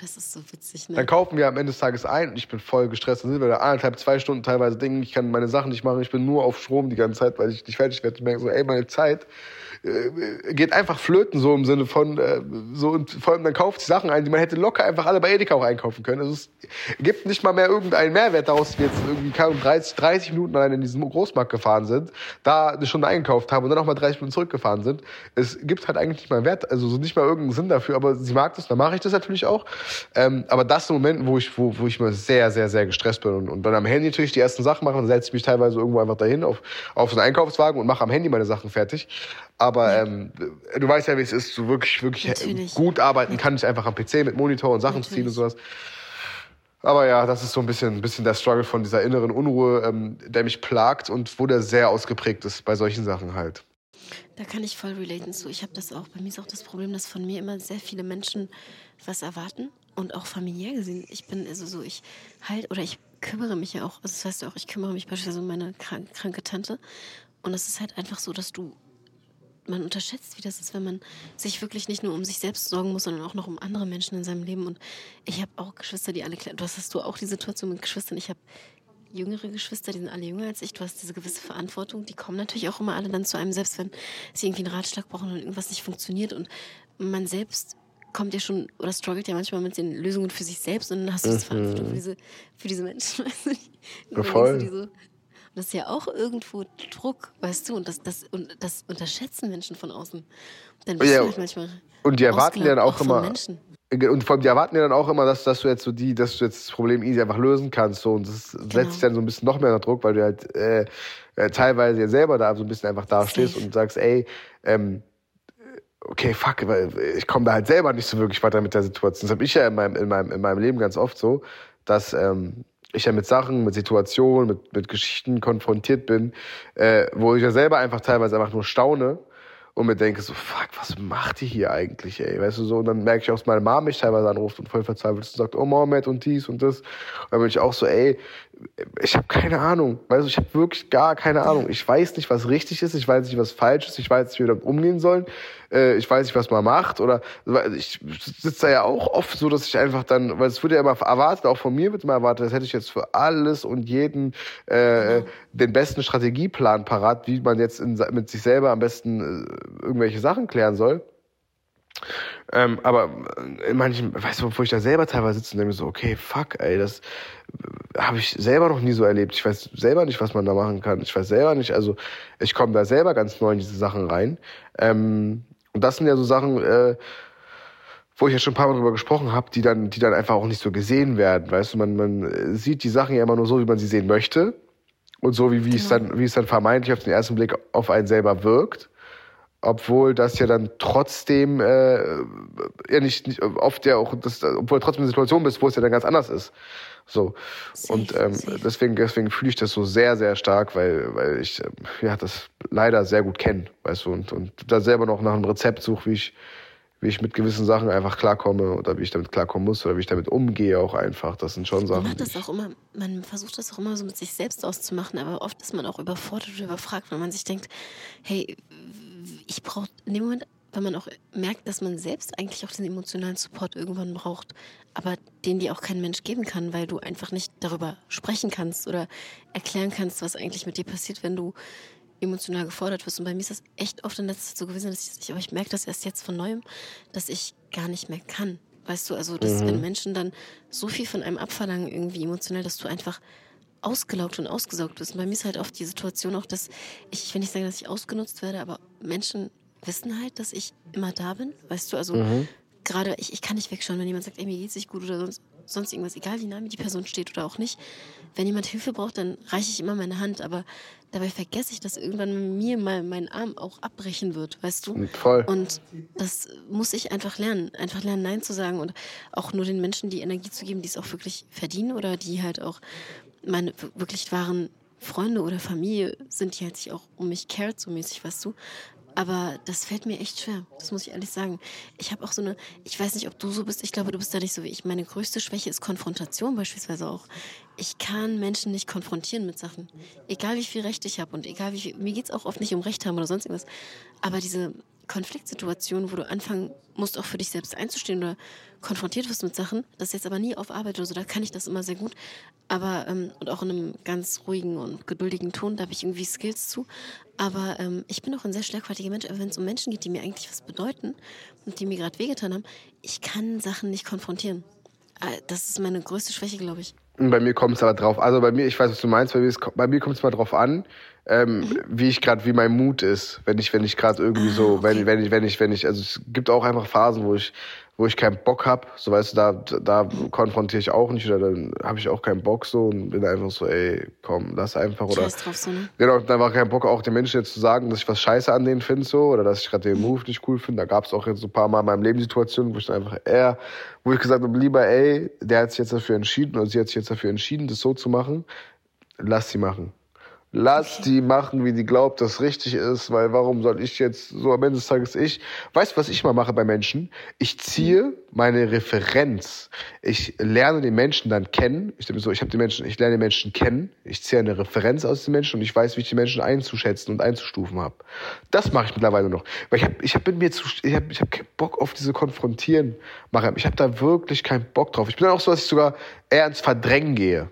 Das ist so witzig, ne? Dann kaufen wir am Ende des Tages ein und ich bin voll gestresst. Dann sind wir da anderthalb, zwei Stunden teilweise Dinge. Ich kann meine Sachen nicht machen. Ich bin nur auf Strom die ganze Zeit, weil ich nicht fertig werde. Ich merke so, ey, meine Zeit äh, geht einfach flöten, so im Sinne von, äh, so und vor allem dann kauft sie Sachen ein, die man hätte locker einfach alle bei Edeka auch einkaufen können. Also es gibt nicht mal mehr irgendeinen Mehrwert daraus, wir jetzt irgendwie 30, 30 Minuten allein in diesem Großmarkt gefahren sind, da eine Stunde eingekauft haben und dann nochmal 30 Minuten zurückgefahren sind. Es gibt halt eigentlich nicht mal Wert, also so nicht mal irgendeinen Sinn dafür, aber sie mag das, dann mache ich das natürlich auch. Ähm, aber das sind Momente, wo ich, wo, wo ich mal sehr, sehr, sehr gestresst bin und, und dann am Handy natürlich die ersten Sachen machen, dann setze ich mich teilweise irgendwo einfach dahin auf, auf so einen Einkaufswagen und mache am Handy meine Sachen fertig. Aber ähm, du weißt ja, wie es ist, so wirklich, wirklich Natürlich. gut arbeiten kann ich einfach am PC mit Monitor und Sachen Natürlich. ziehen und sowas. Aber ja, das ist so ein bisschen, ein bisschen der Struggle von dieser inneren Unruhe, ähm, der mich plagt und wo der sehr ausgeprägt ist bei solchen Sachen halt. Da kann ich voll relaten zu. Ich habe das auch. Bei mir ist auch das Problem, dass von mir immer sehr viele Menschen was erwarten und auch familiär gesehen. Ich bin also so, ich halt oder ich kümmere mich ja auch, also das heißt ja auch, ich kümmere mich beispielsweise um meine krank, kranke Tante. Und es ist halt einfach so, dass du man unterschätzt, wie das ist, wenn man sich wirklich nicht nur um sich selbst sorgen muss, sondern auch noch um andere Menschen in seinem Leben. Und ich habe auch Geschwister, die alle Du hast, du auch die Situation mit Geschwistern. Ich habe jüngere Geschwister, die sind alle jünger als ich. Du hast diese gewisse Verantwortung. Die kommen natürlich auch immer alle dann zu einem, selbst wenn sie irgendwie einen Ratschlag brauchen und irgendwas nicht funktioniert. Und man selbst kommt ja schon oder struggelt ja manchmal mit den Lösungen für sich selbst und dann hast du mhm. Verantwortung für diese, für diese Menschen. ja, voll. Das ist ja auch irgendwo Druck, weißt du, und das, das, und das unterschätzen Menschen von außen. Dann bist ja, du halt manchmal und die erwarten ja dann auch, auch immer. Menschen. Und vor allem, die erwarten ja dann auch immer, dass, dass du jetzt so die, dass du jetzt das Problem easy einfach lösen kannst. So. Und das genau. setzt sich dann so ein bisschen noch mehr unter Druck, weil du halt äh, äh, teilweise ja selber da so ein bisschen einfach dastehst und sagst, ey, ähm, okay, fuck, weil ich komme da halt selber nicht so wirklich weiter mit der Situation. Das habe ich ja in meinem, in, meinem, in meinem Leben ganz oft so, dass ähm, ich ja mit Sachen, mit Situationen, mit, mit Geschichten konfrontiert bin, äh, wo ich ja selber einfach teilweise einfach nur staune und mir denke so, fuck, was macht die hier eigentlich, ey? Weißt du so? Und dann merke ich auch, dass meine Mama mich teilweise anruft und voll verzweifelt ist und sagt, oh Mohammed und dies und das. Und dann bin ich auch so, ey, ich habe keine Ahnung. Du, ich habe wirklich gar keine Ahnung. Ich weiß nicht, was richtig ist, ich weiß nicht, was falsch ist, ich weiß nicht, wie wir damit umgehen sollen. Äh, ich weiß nicht, was man macht. Oder ich sitze da ja auch oft so, dass ich einfach dann, weil es wird ja immer erwartet, auch von mir wird immer erwartet, das hätte ich jetzt für alles und jeden äh, den besten Strategieplan parat, wie man jetzt in, mit sich selber am besten äh, irgendwelche Sachen klären soll. Ähm, aber in manchen, weißt du, wo ich da selber teilweise sitze und denke so, okay, fuck, ey, das habe ich selber noch nie so erlebt. Ich weiß selber nicht, was man da machen kann. Ich weiß selber nicht, also ich komme da selber ganz neu in diese Sachen rein. Ähm, und das sind ja so Sachen, äh, wo ich ja schon ein paar Mal drüber gesprochen habe, die dann, die dann einfach auch nicht so gesehen werden. Weißt du, man, man sieht die Sachen ja immer nur so, wie man sie sehen möchte. Und so, wie, wie, genau. es dann, wie es dann vermeintlich auf den ersten Blick auf einen selber wirkt obwohl das ja dann trotzdem äh, ja nicht, nicht oft ja auch das, obwohl trotzdem eine Situation bist, wo es ja dann ganz anders ist. So und ähm, deswegen deswegen fühle ich das so sehr sehr stark, weil weil ich ähm, ja das leider sehr gut kenne, weißt du und und da selber noch nach einem Rezept suche, wie ich wie ich mit gewissen Sachen einfach klarkomme oder wie ich damit klarkommen muss oder wie ich damit umgehe auch einfach. Das sind schon Sachen. Man das auch immer, man versucht das auch immer so mit sich selbst auszumachen, aber oft ist man auch überfordert oder überfragt, wenn man sich denkt, hey, ich brauche in dem Moment, wenn man auch merkt, dass man selbst eigentlich auch den emotionalen Support irgendwann braucht, aber den dir auch kein Mensch geben kann, weil du einfach nicht darüber sprechen kannst oder erklären kannst, was eigentlich mit dir passiert, wenn du emotional gefordert wirst. Und bei mir ist das echt oft in letzter Zeit so gewesen, dass ich, aber ich merke das erst jetzt von neuem, dass ich gar nicht mehr kann. Weißt du, also, dass mhm. wenn Menschen dann so viel von einem abverlangen, irgendwie emotionell, dass du einfach ausgelaugt und ausgesaugt bist. Und bei mir ist halt oft die Situation auch, dass ich, ich will nicht sagen, dass ich ausgenutzt werde, aber Menschen wissen halt, dass ich immer da bin. Weißt du, also mhm. gerade ich, ich kann nicht wegschauen, wenn jemand sagt, ey, mir geht's nicht gut oder sonst. sonst irgendwas, egal wie nah mir die Person steht oder auch nicht, wenn jemand Hilfe braucht, dann reiche ich immer meine Hand, aber dabei vergesse ich, dass irgendwann mir mal mein Arm auch abbrechen wird, weißt du? Voll. Und das muss ich einfach lernen, einfach lernen, Nein zu sagen und auch nur den Menschen die Energie zu geben, die es auch wirklich verdienen oder die halt auch meine wirklich wahren Freunde oder Familie sind, die halt sich auch um mich cared, so mäßig, weißt du? Aber das fällt mir echt schwer. Das muss ich ehrlich sagen. Ich habe auch so eine, ich weiß nicht, ob du so bist. Ich glaube, du bist da nicht so wie ich. Meine größte Schwäche ist Konfrontation beispielsweise auch. Ich kann Menschen nicht konfrontieren mit Sachen. Egal wie viel Recht ich habe und egal wie viel, mir geht es auch oft nicht um Recht haben oder sonst irgendwas. Aber diese Konfliktsituation, wo du anfangen musst, auch für dich selbst einzustehen oder konfrontiert wirst mit Sachen, das ist jetzt aber nie auf Arbeit oder so, da kann ich das immer sehr gut. Aber, ähm, und auch in einem ganz ruhigen und geduldigen Ton, da habe ich irgendwie Skills zu. Aber ähm, ich bin auch ein sehr schlagfertiger Mensch, aber wenn es um Menschen geht, die mir eigentlich was bedeuten und die mir gerade wehgetan haben, ich kann Sachen nicht konfrontieren. Äh, das ist meine größte Schwäche, glaube ich. Bei mir kommt es aber drauf. Also bei mir, ich weiß, was du meinst. Bei mir, bei mir kommt es mal drauf an, ähm, mhm. wie ich gerade, wie mein Mut ist, wenn ich, wenn ich gerade irgendwie ah, so, okay. wenn, wenn ich, wenn ich, wenn ich, also es gibt auch einfach Phasen, wo ich, wo ich keinen Bock hab, so weißt du, da, da konfrontiere ich auch nicht oder dann habe ich auch keinen Bock so und bin einfach so, ey, komm, lass einfach oder. Drauf, so, ne? Genau, dann war kein Bock auch den Menschen jetzt zu sagen, dass ich was Scheiße an denen finde so oder dass ich gerade den Move nicht cool finde. Da gab es auch jetzt so ein paar Mal in meinem Leben Situationen, wo ich dann einfach eher, wo ich gesagt habe, lieber, ey, der hat sich jetzt dafür entschieden oder sie hat sich jetzt dafür entschieden, das so zu machen, lass sie machen. Lass die machen, wie die glaubt, das richtig ist, weil warum soll ich jetzt so am Ende des Tages ich? Weißt du, was ich mal mache bei Menschen? Ich ziehe meine Referenz. Ich lerne den Menschen dann kennen. Ich denke so, ich habe die Menschen, ich lerne den Menschen kennen. Ich ziehe eine Referenz aus den Menschen und ich weiß, wie ich die Menschen einzuschätzen und einzustufen habe. Das mache ich mittlerweile noch, weil ich habe, ich habe mir zu, ich habe, ich habe keinen Bock auf diese Konfrontieren. Mache ich habe da wirklich keinen Bock drauf. Ich bin dann auch so, dass ich sogar eher ins Verdrängen gehe.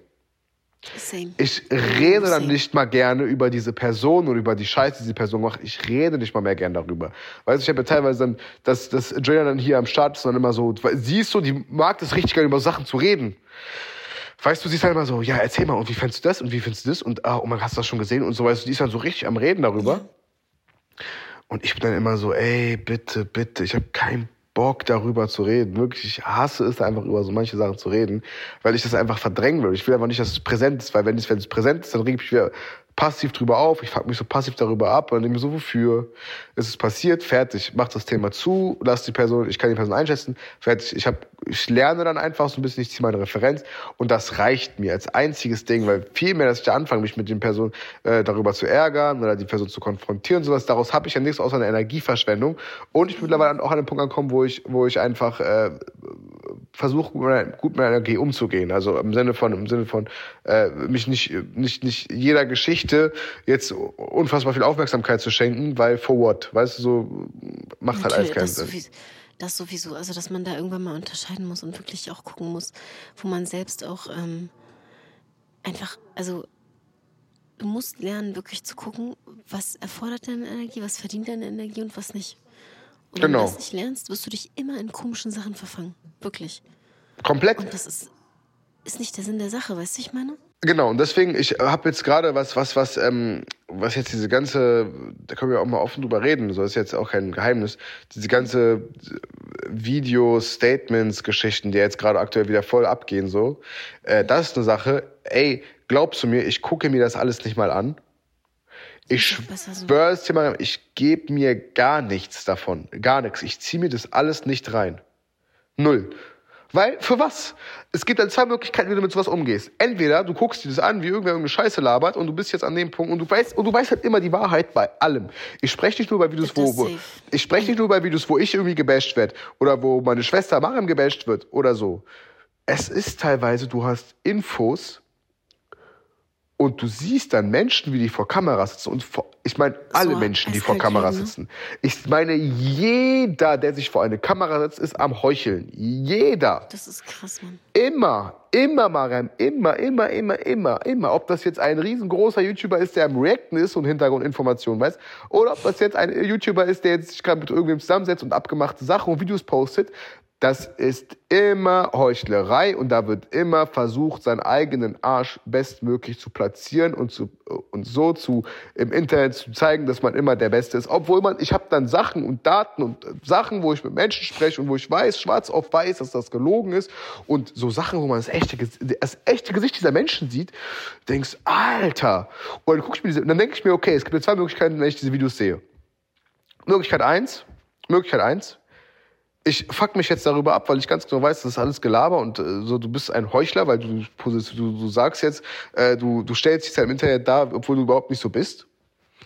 Same. Ich rede dann nicht mal gerne über diese Person oder über die Scheiße, die diese Person macht. Ich rede nicht mal mehr gerne darüber. Weißt du, ich habe ja teilweise dann, dass, dass Joanna dann hier am Start ist und dann immer so, sie ist so, die mag das richtig gerne über Sachen zu reden. Weißt du, sie ist halt immer so, ja, erzähl mal, und wie findest du das und wie findest du das und ah, oh man, hast du das schon gesehen und so, weißt du, die ist dann so richtig am Reden darüber. Und ich bin dann immer so, ey, bitte, bitte, ich habe keinen Bock darüber zu reden. Wirklich, ich hasse es einfach über so manche Sachen zu reden, weil ich das einfach verdrängen will. Ich will einfach nicht, dass es präsent ist, weil wenn es, wenn es präsent ist, dann reg ich mich wieder passiv drüber auf, ich fuck mich so passiv darüber ab und mir so, wofür? Es ist passiert, fertig, mach das Thema zu, lass die Person, ich kann die Person einschätzen, fertig. Ich hab, ich lerne dann einfach so ein bisschen, ich ziehe meine Referenz und das reicht mir als einziges Ding, weil viel mehr, dass ich da anfange, mich mit den Personen äh, darüber zu ärgern oder die Person zu konfrontieren, sowas, daraus habe ich ja nichts außer eine Energieverschwendung und ich bin mittlerweile auch an den Punkt angekommen, wo ich, wo ich einfach äh, versuche, gut mit meiner Energie umzugehen. Also im Sinne von, im Sinne von äh, mich nicht, nicht, nicht jeder Geschichte jetzt unfassbar viel Aufmerksamkeit zu schenken, weil for what? Weißt du, so macht halt alles keinen Sinn. Sowieso, das sowieso, also dass man da irgendwann mal unterscheiden muss und wirklich auch gucken muss, wo man selbst auch ähm, einfach, also du musst lernen, wirklich zu gucken, was erfordert deine Energie, was verdient deine Energie und was nicht. Und genau. wenn du das nicht lernst, wirst du dich immer in komischen Sachen verfangen. Wirklich. Komplett. Und das ist, ist nicht der Sinn der Sache, weißt du, ich meine? Genau, und deswegen, ich habe jetzt gerade was, was, was, ähm, was jetzt diese ganze, da können wir auch mal offen drüber reden, so ist jetzt auch kein Geheimnis, diese ganze Video-Statements-Geschichten, die jetzt gerade aktuell wieder voll abgehen, so, äh, das ist eine Sache, ey, glaubst du mir, ich gucke mir das alles nicht mal an. Ich schwöre es dir mal, ich gebe mir gar nichts davon. Gar nichts. Ich ziehe mir das alles nicht rein. Null. Weil, für was? Es gibt dann zwei Möglichkeiten, wie du mit sowas umgehst. Entweder du guckst dir das an, wie irgendwer irgendeine Scheiße labert und du bist jetzt an dem Punkt und du weißt, und du weißt halt immer die Wahrheit bei allem. Ich spreche nicht nur bei Videos, wo, wo ich spreche nicht nur bei Videos, wo ich irgendwie gebasht werde oder wo meine Schwester Mariam gebasht wird oder so. Es ist teilweise, du hast Infos, und du siehst dann Menschen, wie die vor Kamera sitzen. Und vor, ich meine alle so, Menschen, die vor Kamera ne? sitzen. Ich meine, jeder, der sich vor eine Kamera setzt, ist am Heucheln. Jeder. Das ist krass, Mann. Immer, immer, Mariam, immer, immer, immer, immer, immer. Ob das jetzt ein riesengroßer YouTuber ist, der am Reacten ist und Hintergrundinformationen weiß, oder ob das jetzt ein YouTuber ist, der jetzt sich gerade mit irgendwem zusammensetzt und abgemachte Sachen und Videos postet, das ist immer Heuchlerei und da wird immer versucht, seinen eigenen Arsch bestmöglich zu platzieren und, zu, und so zu im Internet zu zeigen, dass man immer der Beste ist. Obwohl man, ich habe dann Sachen und Daten und Sachen, wo ich mit Menschen spreche und wo ich weiß, schwarz auf weiß, dass das gelogen ist und so Sachen, wo man das echte, das echte Gesicht dieser Menschen sieht, denkst, Alter. Und dann guck ich mir diese, und dann denke ich mir, okay, es gibt zwei Möglichkeiten, wenn ich diese Videos sehe. Möglichkeit eins, Möglichkeit eins, ich fuck mich jetzt darüber ab, weil ich ganz genau weiß, das ist alles Gelaber und äh, so, du bist ein Heuchler, weil du, du, du sagst jetzt, äh, du, du stellst dich ja im Internet da, obwohl du überhaupt nicht so bist.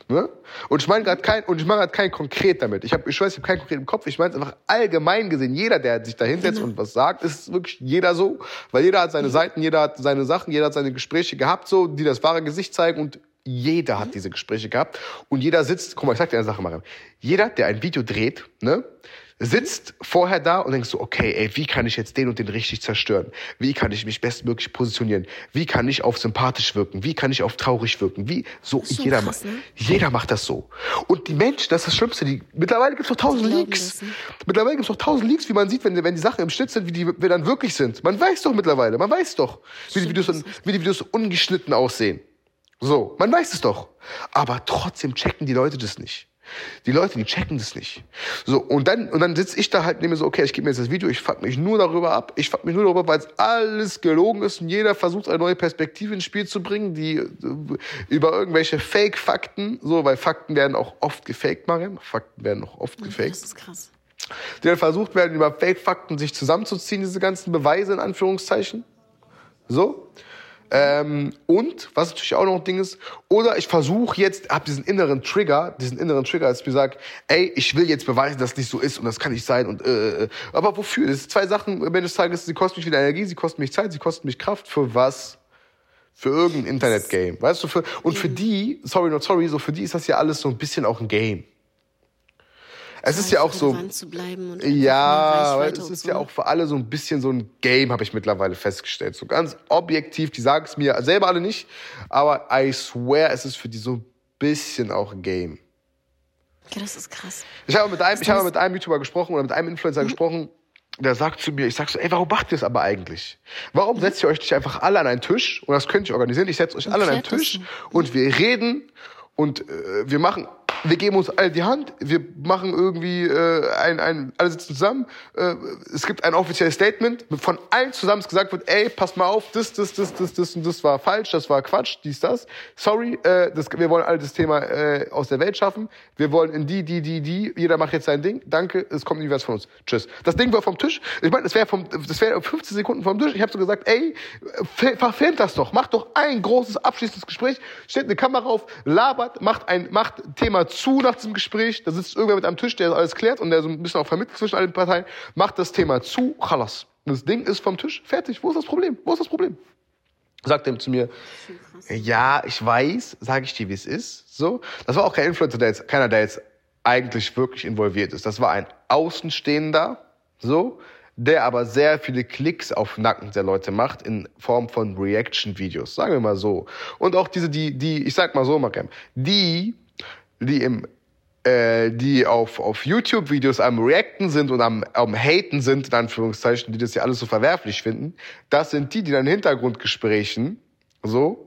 Ne? Und ich meine gerade kein, und ich meine gerade kein konkret damit. Ich habe, ich weiß, ich habe keinen konkreten Kopf. Ich meine es einfach allgemein gesehen. Jeder, der sich da hinsetzt und was sagt, ist wirklich jeder so, weil jeder hat seine Seiten, jeder hat seine Sachen, jeder hat seine Gespräche gehabt, so, die das wahre Gesicht zeigen und jeder hat diese Gespräche gehabt und jeder sitzt. Guck mal, ich sag dir eine Sache, Mariam. Jeder, der ein Video dreht, ne, sitzt vorher da und denkst so, okay, ey, wie kann ich jetzt den und den richtig zerstören? Wie kann ich mich bestmöglich positionieren? Wie kann ich auf sympathisch wirken? Wie kann ich auf traurig wirken? Wie so jeder krass, ne? jeder macht das so. Und die Menschen, das ist das Schlimmste, die mittlerweile gibt's doch tausend Leaks. Ne? Mittlerweile gibt's doch tausend Leaks, wie man sieht, wenn, wenn die Sachen im Schnitt sind, wie die wie dann wirklich sind. Man weiß doch mittlerweile, man weiß doch, wie die Videos wie die Videos ungeschnitten aussehen. So, man weiß es doch. Aber trotzdem checken die Leute das nicht. Die Leute, die checken das nicht. So, und dann, und dann sitze ich da halt nehme so, okay, ich gebe mir jetzt das Video, ich fuck mich nur darüber ab. Ich fuck mich nur darüber, weil es alles gelogen ist und jeder versucht, eine neue Perspektive ins Spiel zu bringen, die äh, über irgendwelche Fake-Fakten, so, weil Fakten werden auch oft gefaked, Mariam. Fakten werden auch oft gefaked. Das ist krass. Die dann versucht werden, über Fake-Fakten sich zusammenzuziehen, diese ganzen Beweise in Anführungszeichen. So. Ähm, und, was natürlich auch noch ein Ding ist, oder ich versuche jetzt, hab diesen inneren Trigger, diesen inneren Trigger, als ich mir sage, ey, ich will jetzt beweisen, dass es nicht so ist und das kann nicht sein und äh, äh. aber wofür? Das sind zwei Sachen, am Ende des Tages, sie kosten mich wieder Energie, sie kosten mich Zeit, sie kosten mich Kraft, für was? Für irgendein Internet-Game, weißt du? Für, und für die, sorry not sorry, so für die ist das ja alles so ein bisschen auch ein Game es ist ja auch so. ja, es ist ja auch für alle so ein bisschen so ein Game, habe ich mittlerweile festgestellt. So ganz objektiv, die sagen es mir selber alle nicht, aber I swear, es ist für die so ein bisschen auch ein Game. Ja, das ist krass. Ich habe mit einem, ich habe mit einem YouTuber gesprochen oder mit einem Influencer mhm. gesprochen, der sagt zu mir, ich sag so, ey, warum macht ihr das aber eigentlich? Warum setzt ihr euch nicht einfach alle an einen Tisch? Und das könnt ihr organisieren. Ich setze euch alle an einen Tisch und wir reden und äh, wir machen wir geben uns alle die Hand, wir machen irgendwie äh, ein, ein, alle sitzen zusammen. Äh, es gibt ein offizielles Statement, von allen zusammen gesagt wird, ey, pass mal auf, das, das, das, das, das und das war falsch, das war Quatsch, dies, das. Sorry, äh, das, wir wollen alle das Thema äh, aus der Welt schaffen. Wir wollen in die, die, die, die. Jeder macht jetzt sein Ding. Danke, es kommt nie was von uns. Tschüss. Das Ding war vom Tisch. Ich meine, das wäre vom, das wäre 15 Sekunden vom Tisch. Ich habe so gesagt, ey, verfilmt das doch, macht doch ein großes abschließendes Gespräch, stellt eine Kamera auf, labert, macht ein, macht Thema zu nach diesem Gespräch, da sitzt irgendwer mit am Tisch, der alles klärt und der so ein bisschen auch vermittelt zwischen allen Parteien, macht das Thema zu, chalas. Das Ding ist vom Tisch, fertig. Wo ist das Problem? Wo ist das Problem? Sagt er zu mir, ja, ich weiß, sage ich dir, wie es ist. So, das war auch kein Influencer, der jetzt, keiner, der jetzt eigentlich wirklich involviert ist. Das war ein Außenstehender, so, der aber sehr viele Klicks auf Nacken der Leute macht in Form von Reaction-Videos, sagen wir mal so. Und auch diese, die, die, ich sag mal so, Mariam, die, die im äh, die auf, auf YouTube-Videos am Reacten sind und am, am Haten sind, in Anführungszeichen, die das ja alles so verwerflich finden, das sind die, die dann in Hintergrundgesprächen so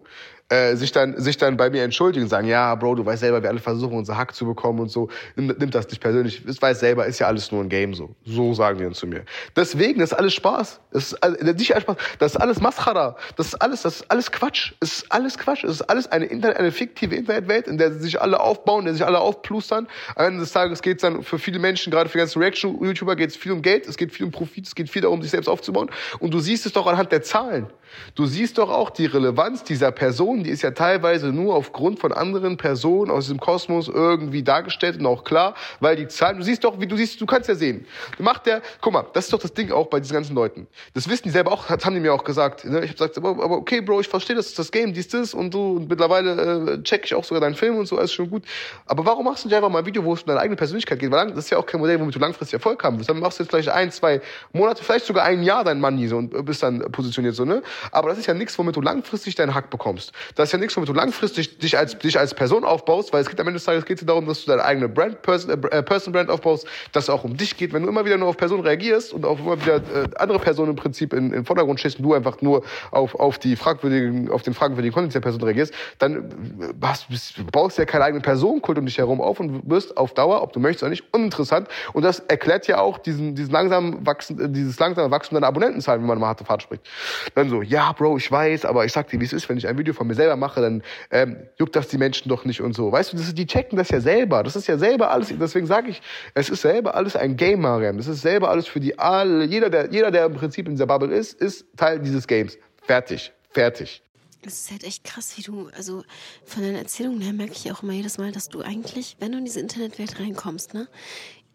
äh, sich dann sich dann bei mir entschuldigen sagen, ja, Bro, du weißt selber, wir alle versuchen, unser Hack zu bekommen und so. Nimm, nimm das nicht persönlich. Ich weiß selber, ist ja alles nur ein Game so. So sagen die dann zu mir. Deswegen das ist alles Spaß. Das ist nicht alles Spaß. Das ist alles Maschara. Das ist alles, das ist alles Quatsch. Es ist alles Quatsch. Es ist alles eine Internet, eine fiktive Internetwelt, in der sich alle aufbauen, in der sich alle aufplustern. Am Ende des Tages geht es dann für viele Menschen, gerade für die ganzen Reaction-YouTuber, geht es viel um Geld, es geht viel um Profit, es geht viel darum, sich selbst aufzubauen. Und du siehst es doch anhand der Zahlen. Du siehst doch auch die Relevanz dieser Person, die ist ja teilweise nur aufgrund von anderen Personen aus diesem Kosmos irgendwie dargestellt und auch klar, weil die Zahlen, du siehst doch, wie du siehst, du kannst ja sehen. Macht der, guck mal, das ist doch das Ding auch bei diesen ganzen Leuten. Das wissen die selber auch, das haben die mir auch gesagt. Ne? Ich habe gesagt, aber, aber okay, Bro, ich verstehe, das ist das Game, dies, das und du, und mittlerweile äh, check ich auch sogar deinen Film und so, alles schon gut. Aber warum machst du nicht einfach mal ein Video, wo es um deine eigene Persönlichkeit geht? Weil das ist ja auch kein Modell, womit du langfristig Erfolg haben willst. Dann machst du jetzt vielleicht ein, zwei Monate, vielleicht sogar ein Jahr dein Money so und bist dann positioniert so, ne? Aber das ist ja nichts, womit du langfristig deinen Hack bekommst. Das ist ja nichts, womit du langfristig dich als, dich als Person aufbaust, weil es geht am Ende des Tages geht darum, dass du deine eigene Brand, Person, äh, Person Brand aufbaust, dass es auch um dich geht. Wenn du immer wieder nur auf Personen reagierst und auf immer wieder äh, andere Personen im Prinzip in, in den Vordergrund stehst und du einfach nur auf, auf die fragwürdigen, auf den fragwürdigen Content der Person reagierst, dann äh, hast, du baust ja keine eigene Personenkult um dich herum auf und wirst auf Dauer, ob du möchtest oder nicht, uninteressant. Und das erklärt ja auch diesen, diesen langsam wachsen, äh, dieses langsame Wachstum deiner Abonnentenzahl, wenn man mal harte Fahrt spricht. Dann so, ja, Bro, ich weiß, aber ich sag dir, wie es ist, wenn ich ein Video von mir selber mache, dann ähm, juckt das die Menschen doch nicht und so. Weißt du, das die checken das ja selber. Das ist ja selber alles, deswegen sage ich, es ist selber alles ein Game, Mariam. Das ist selber alles für die alle, jeder der, jeder, der im Prinzip in dieser Bubble ist, ist Teil dieses Games. Fertig. Fertig. Es ist halt echt krass, wie du, also von deinen Erzählungen her merke ich auch immer jedes Mal, dass du eigentlich, wenn du in diese Internetwelt reinkommst, ne,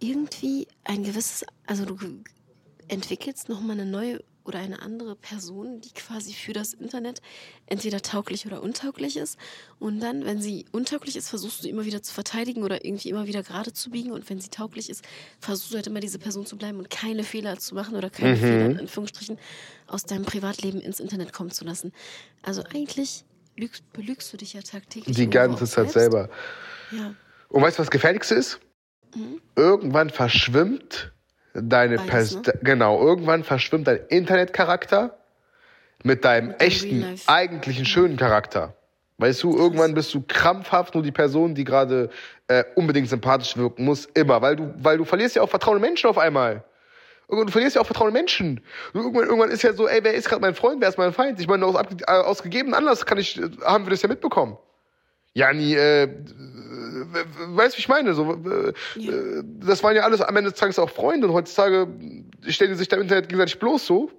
irgendwie ein gewisses, also du entwickelst nochmal eine neue oder eine andere Person, die quasi für das Internet entweder tauglich oder untauglich ist. Und dann, wenn sie untauglich ist, versuchst du immer wieder zu verteidigen oder irgendwie immer wieder gerade zu biegen. Und wenn sie tauglich ist, versuchst du halt immer diese Person zu bleiben und keine Fehler zu machen oder keine mhm. Fehler, in Anführungsstrichen, aus deinem Privatleben ins Internet kommen zu lassen. Also eigentlich lügst, belügst du dich ja tagtäglich. Die ganze Zeit selber. Ja. Und weißt du, was Gefährlichste ist? Mhm. Irgendwann verschwimmt deine Beides, ne? genau, irgendwann verschwimmt dein Internetcharakter mit deinem mit echten, eigentlichen schönen Charakter. Weißt du, irgendwann bist du krampfhaft nur die Person, die gerade äh, unbedingt sympathisch wirken muss, immer, weil du, weil du verlierst ja auch Vertrauen in Menschen auf einmal. Du verlierst ja auch Vertrauen in Menschen. Irgendwann, irgendwann ist ja so, ey, wer ist gerade mein Freund, wer ist mein Feind? Ich meine, aus, äh, aus gegebenen Anlass kann ich, haben wir das ja mitbekommen. Jani, äh, weißt du, wie ich meine? So, äh, ja. Das waren ja alles am Ende des Tages auch Freunde und heutzutage stellen die sich da im Internet gegenseitig bloß so.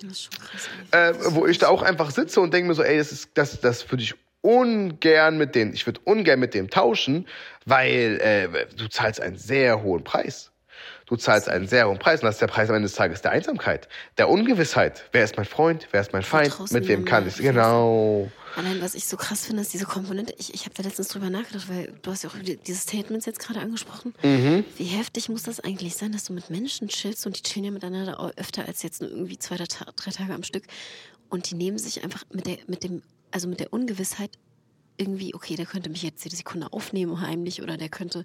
Das ist schon krass. Äh, wo ich da auch einfach sitze und denke mir so, ey, das ist, das, das würde ich ungern mit denen, ich würde ungern mit dem tauschen, weil äh, du zahlst einen sehr hohen Preis. Du zahlst einen sehr hohen Preis und das ist der Preis am Ende des Tages der Einsamkeit, der Ungewissheit. Wer ist mein Freund? Wer ist mein Feind? Mit wem kann ich? Genau. Allein, was ich so krass finde, ist diese Komponente. Ich, ich habe da letztens drüber nachgedacht, weil du hast ja auch diese Statements jetzt gerade angesprochen. Mhm. Wie heftig muss das eigentlich sein, dass du mit Menschen chillst und die chillen ja miteinander öfter als jetzt nur irgendwie zwei, drei Tage am Stück und die nehmen sich einfach mit der, mit dem, also mit der Ungewissheit irgendwie, okay, der könnte mich jetzt jede Sekunde aufnehmen heimlich oder der könnte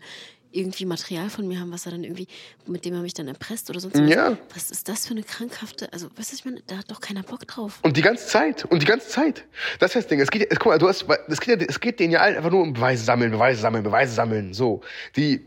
irgendwie Material von mir haben, was er dann irgendwie, mit dem er mich dann erpresst oder sonst was. Ja. Was ist das für eine krankhafte, also, weißt du, ich meine, da hat doch keiner Bock drauf. Und die ganze Zeit, und die ganze Zeit. Das ist das Ding. Es geht, guck mal, du hast, es geht, es geht denen ja allen einfach nur um Beweise sammeln, Beweise sammeln, Beweise sammeln, so. Die,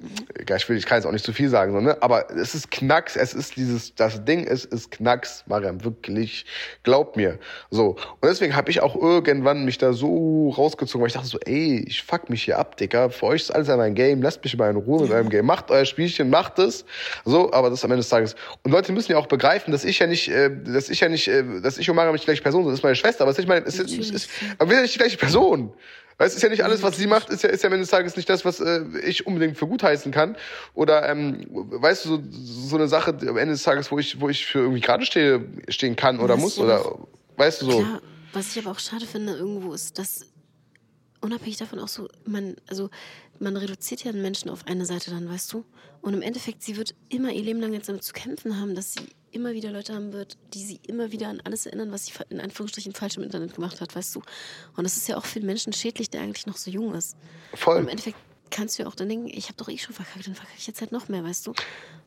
ich will, ich kann jetzt auch nicht zu viel sagen, so, ne? aber es ist Knacks, es ist dieses, das Ding ist, ist Knacks, Mariam, wirklich, glaub mir, so. Und deswegen habe ich auch irgendwann mich da so rausgezogen, weil ich dachte so, ey, ich fuck mich hier ab, Digga, für euch ist alles an ein Game, lasst mich mal in Ruhe Ruhe mit eurem Game. Macht euer Spielchen, macht es. So, aber das ist am Ende des Tages. Und Leute müssen ja auch begreifen, dass ich ja nicht, äh, dass ich ja nicht, äh, dass ich und Mara nicht die gleiche Person sind. Das ist meine Schwester, aber es ist nicht meine, es ist, es ist, aber wir sind nicht die gleiche Person. Weißt, ist ja nicht alles, was sie macht, ist ja, ist ja am Ende des Tages nicht das, was äh, ich unbedingt für gut heißen kann. Oder, ähm, weißt du, so, so eine Sache am Ende des Tages, wo ich, wo ich für irgendwie gerade stehe, stehen kann oder muss, oder, weißt du so. Klar, was ich aber auch schade finde irgendwo ist, dass unabhängig davon auch so, man, also man reduziert ja einen Menschen auf eine Seite dann, weißt du? Und im Endeffekt, sie wird immer ihr Leben lang jetzt damit zu kämpfen haben, dass sie immer wieder Leute haben wird, die sie immer wieder an alles erinnern, was sie in Anführungsstrichen falsch im Internet gemacht hat, weißt du? Und das ist ja auch für den Menschen schädlich, der eigentlich noch so jung ist. Voll. Und Im Endeffekt kannst du ja auch dann denken, ich habe doch eh schon verkackt, dann verkacke ich jetzt halt noch mehr, weißt du?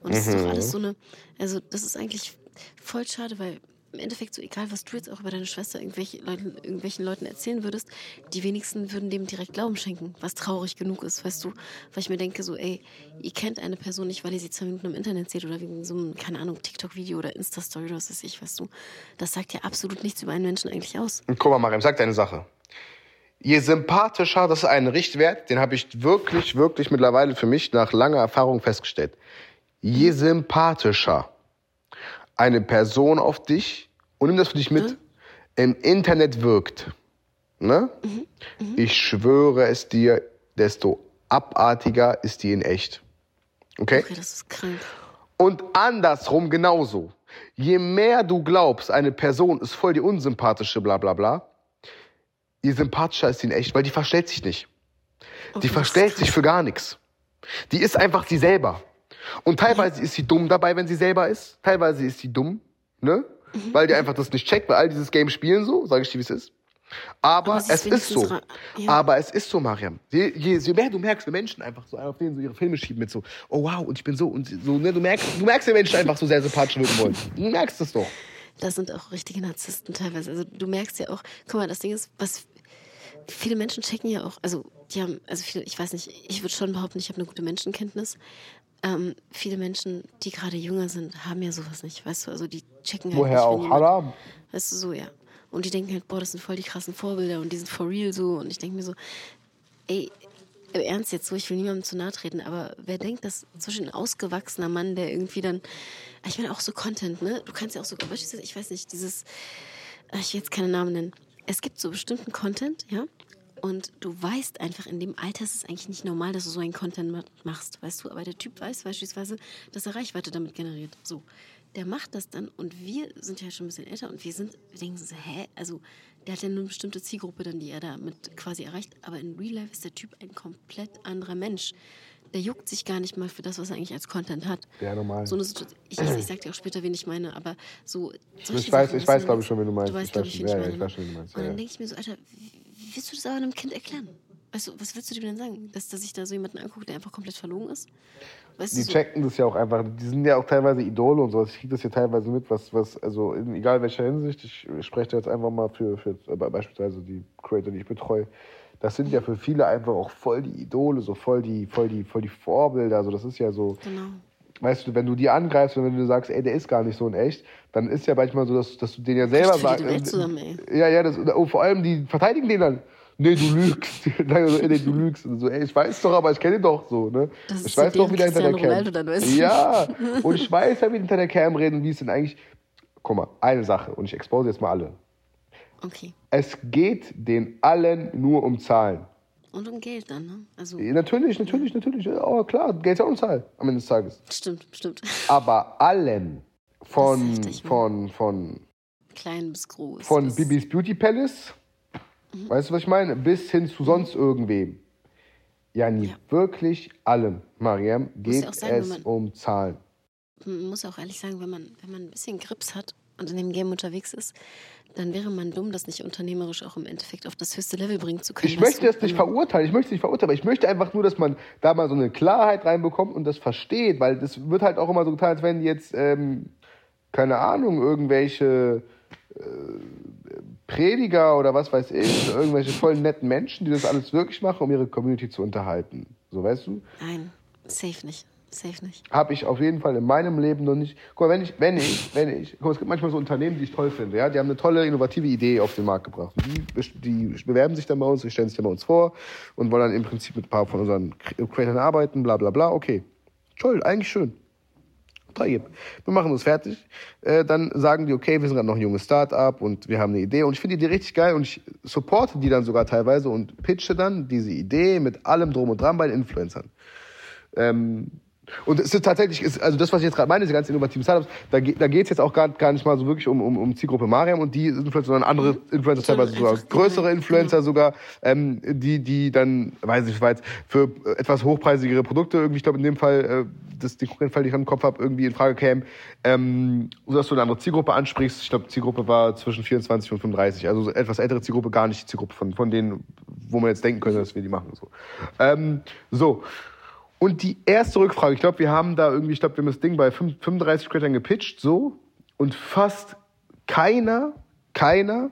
Und das mhm. ist doch alles so eine, also das ist eigentlich voll schade, weil im Endeffekt so egal, was du jetzt auch über deine Schwester irgendwelche Leuten, irgendwelchen Leuten erzählen würdest, die wenigsten würden dem direkt Glauben schenken, was traurig genug ist, weißt du? Weil ich mir denke so, ey, ihr kennt eine Person nicht, weil ihr sie zwei Minuten im Internet seht oder wegen so einem, keine Ahnung, TikTok-Video oder Insta-Story oder was weiß ich, weißt du? Das sagt ja absolut nichts über einen Menschen eigentlich aus. Guck mal, Mariam, sag deine Sache. Je sympathischer, das ist ein Richtwert, den habe ich wirklich, wirklich mittlerweile für mich nach langer Erfahrung festgestellt. Je sympathischer eine Person auf dich, und nimm das für dich mit, mhm. im Internet wirkt, ne? Mhm. Mhm. ich schwöre es dir, desto abartiger ist die in echt. Okay? Okay, das ist krank. Und andersrum genauso. Je mehr du glaubst, eine Person ist voll die unsympathische, bla bla bla, je sympathischer ist sie in echt, weil die verstellt sich nicht. Okay, die verstellt sich für gar nichts. Die ist einfach sie selber. Und teilweise ist sie dumm dabei, wenn sie selber ist. Teilweise ist sie dumm, ne? Mhm. Weil die einfach das nicht checkt, weil all dieses Game spielen so, sage ich dir, wie es ist. Aber, Aber es, ist so. ja. Aber es ist so, Mariam. Je, je, je mehr du merkst, wenn Menschen einfach so auf denen so ihre Filme schieben mit so, oh wow, und ich bin so und so, ne, du merkst, du merkst, wenn Menschen einfach so sehr sympathisch wirken wollen. Du merkst es doch. Das sind auch richtige Narzissten teilweise. Also du merkst ja auch, guck mal, das Ding ist, was viele Menschen checken ja auch, also die haben, also viele, ich weiß nicht, ich würde schon behaupten, ich habe eine gute Menschenkenntnis. Ähm, viele Menschen, die gerade jünger sind, haben ja sowas nicht, weißt du, also die checken halt Woher nicht, auch? jemand- Haram. Weißt du, so, ja. Und die denken halt, boah, das sind voll die krassen Vorbilder und die sind for real so. Und ich denke mir so, ey, im Ernst jetzt so, ich will niemandem zu nahe treten, aber wer denkt, dass zwischen ein ausgewachsener Mann, der irgendwie dann, ich meine auch so Content, ne? Du kannst ja auch so, ich weiß nicht, dieses, äh, ich will jetzt keine Namen nennen. Es gibt so bestimmten Content, ja? Und du weißt einfach, in dem Alter ist es eigentlich nicht normal, dass du so einen Content ma- machst, weißt du? Aber der Typ weiß beispielsweise, dass er Reichweite damit generiert. So. Der macht das dann und wir sind ja schon ein bisschen älter und wir sind, wir denken so, hä? Also, der hat ja nur eine bestimmte Zielgruppe dann, die er damit quasi erreicht. Aber in Real Life ist der Typ ein komplett anderer Mensch. Der juckt sich gar nicht mal für das, was er eigentlich als Content hat. Ja, normal. So eine Situation, ich, ich, ich sag dir auch später, wen ich meine, aber so. Ich weiß, Sachen ich weiß, glaube ich, schon, wen du meinst. Du weißt, Ich glaube wen ich Ja, ja, ich weiß schon, wen du meinst. Und Ja, dann denke ich mir so, Alter, wie, wie willst du das aber einem Kind erklären? Weißt du, was willst du dem denn sagen? Dass, dass sich da so jemanden anguckt, der einfach komplett verlogen ist? Weißt Die so, checken das ja auch einfach. Die sind ja auch teilweise Idole und sowas. Ich kriege das ja teilweise mit, was, was, also in egal welcher Hinsicht, ich spreche da jetzt einfach mal für, für äh, beispielsweise die Creator, die ich betreue. Das sind ja für viele einfach auch voll die Idole, so voll die, voll die, voll die Vorbilder. Also das ist ja so, genau. Weißt du, wenn du die angreifst und wenn du sagst, ey, der ist gar nicht so in echt, dann ist ja manchmal so, dass, dass du den ja selber sagst. ey. Ja, ja, das, oh, vor allem die verteidigen den dann. Nee, du lügst. Sagen so, nee, du lügst. Und so, ey, ich weiß doch, aber ich kenne ihn doch so, ne? Das ich weiß doch, wie der hinter der Cam. Dann, weißt du? Ja, und ich weiß ja, wie hinter der Cam reden und wie es denn eigentlich. Guck mal, eine Sache, und ich expose jetzt mal alle. Okay. Es geht den allen nur um Zahlen. Und um Geld dann, ne? Also, Natürlich, natürlich, natürlich. Oh, klar, Geld ist auch um Zahlen am Ende des Tages. stimmt, stimmt. Aber allen. Von, heftig, ne? von, von, Klein bis groß. von Das- Bibis Beauty Palace, weißt du, was ich meine? Bis hin zu sonst irgendwem. Ja, nie Ja. wirklich allem, Mariam, geht ja sagen, es man- um Zahlen. Man muss auch ehrlich sagen, wenn man, wenn man ein bisschen Grips hat und in dem Game unterwegs ist, dann wäre man dumm, das nicht unternehmerisch auch im Endeffekt auf das höchste Level bringen zu können. Ich möchte das nicht verurteilen, ich möchte es nicht verurteilen, aber ich möchte einfach nur, dass man da mal so eine Klarheit reinbekommt und das versteht, weil das wird halt auch immer so getan, als wenn jetzt, ähm, keine Ahnung, irgendwelche äh, Prediger oder was weiß ich, irgendwelche voll netten Menschen, die das alles wirklich machen, um ihre Community zu unterhalten. So, weißt du? Nein, safe nicht. Safe nicht. habe ich auf jeden Fall in meinem Leben noch nicht. Guck mal, wenn ich, wenn ich, wenn ich, guck mal, es gibt manchmal so Unternehmen, die ich toll finde, ja, die haben eine tolle, innovative Idee auf den Markt gebracht. Die, die bewerben sich dann bei uns, die stellen sich dann bei uns vor und wollen dann im Prinzip mit ein paar von unseren Creatoren arbeiten, bla bla bla. Okay, toll, eigentlich schön. Wir machen uns fertig. Äh, dann sagen die, okay, wir sind gerade noch ein junges Start-up und wir haben eine Idee. Und ich finde die richtig geil und ich supporte die dann sogar teilweise und pitche dann diese Idee mit allem drum und dran bei den Influencern. Ähm, und es ist tatsächlich, ist, also das, was ich jetzt gerade meine, diese ganzen innovativen Startups, da, da geht es jetzt auch gar, gar nicht mal so wirklich um, um, um Zielgruppe Mariam und die Influencer, sondern andere Influencer, teilweise sogar größere Influencer sogar, ähm, die, die dann, weiß ich weiß, für etwas hochpreisigere Produkte irgendwie, ich glaube in dem Fall, äh, das den konkreten Fall, den ich im Kopf habe, irgendwie in Frage käme, ähm, sodass du eine andere Zielgruppe ansprichst. Ich glaube, Zielgruppe war zwischen 24 und 35, also so etwas ältere Zielgruppe, gar nicht die Zielgruppe von, von denen, wo man jetzt denken könnte, dass wir die machen. So. Ähm, so. Und die erste Rückfrage, ich glaube, wir haben da irgendwie, ich glaube, wir haben das Ding bei 5 35 Creators gepitcht, so. Und fast keiner, keiner,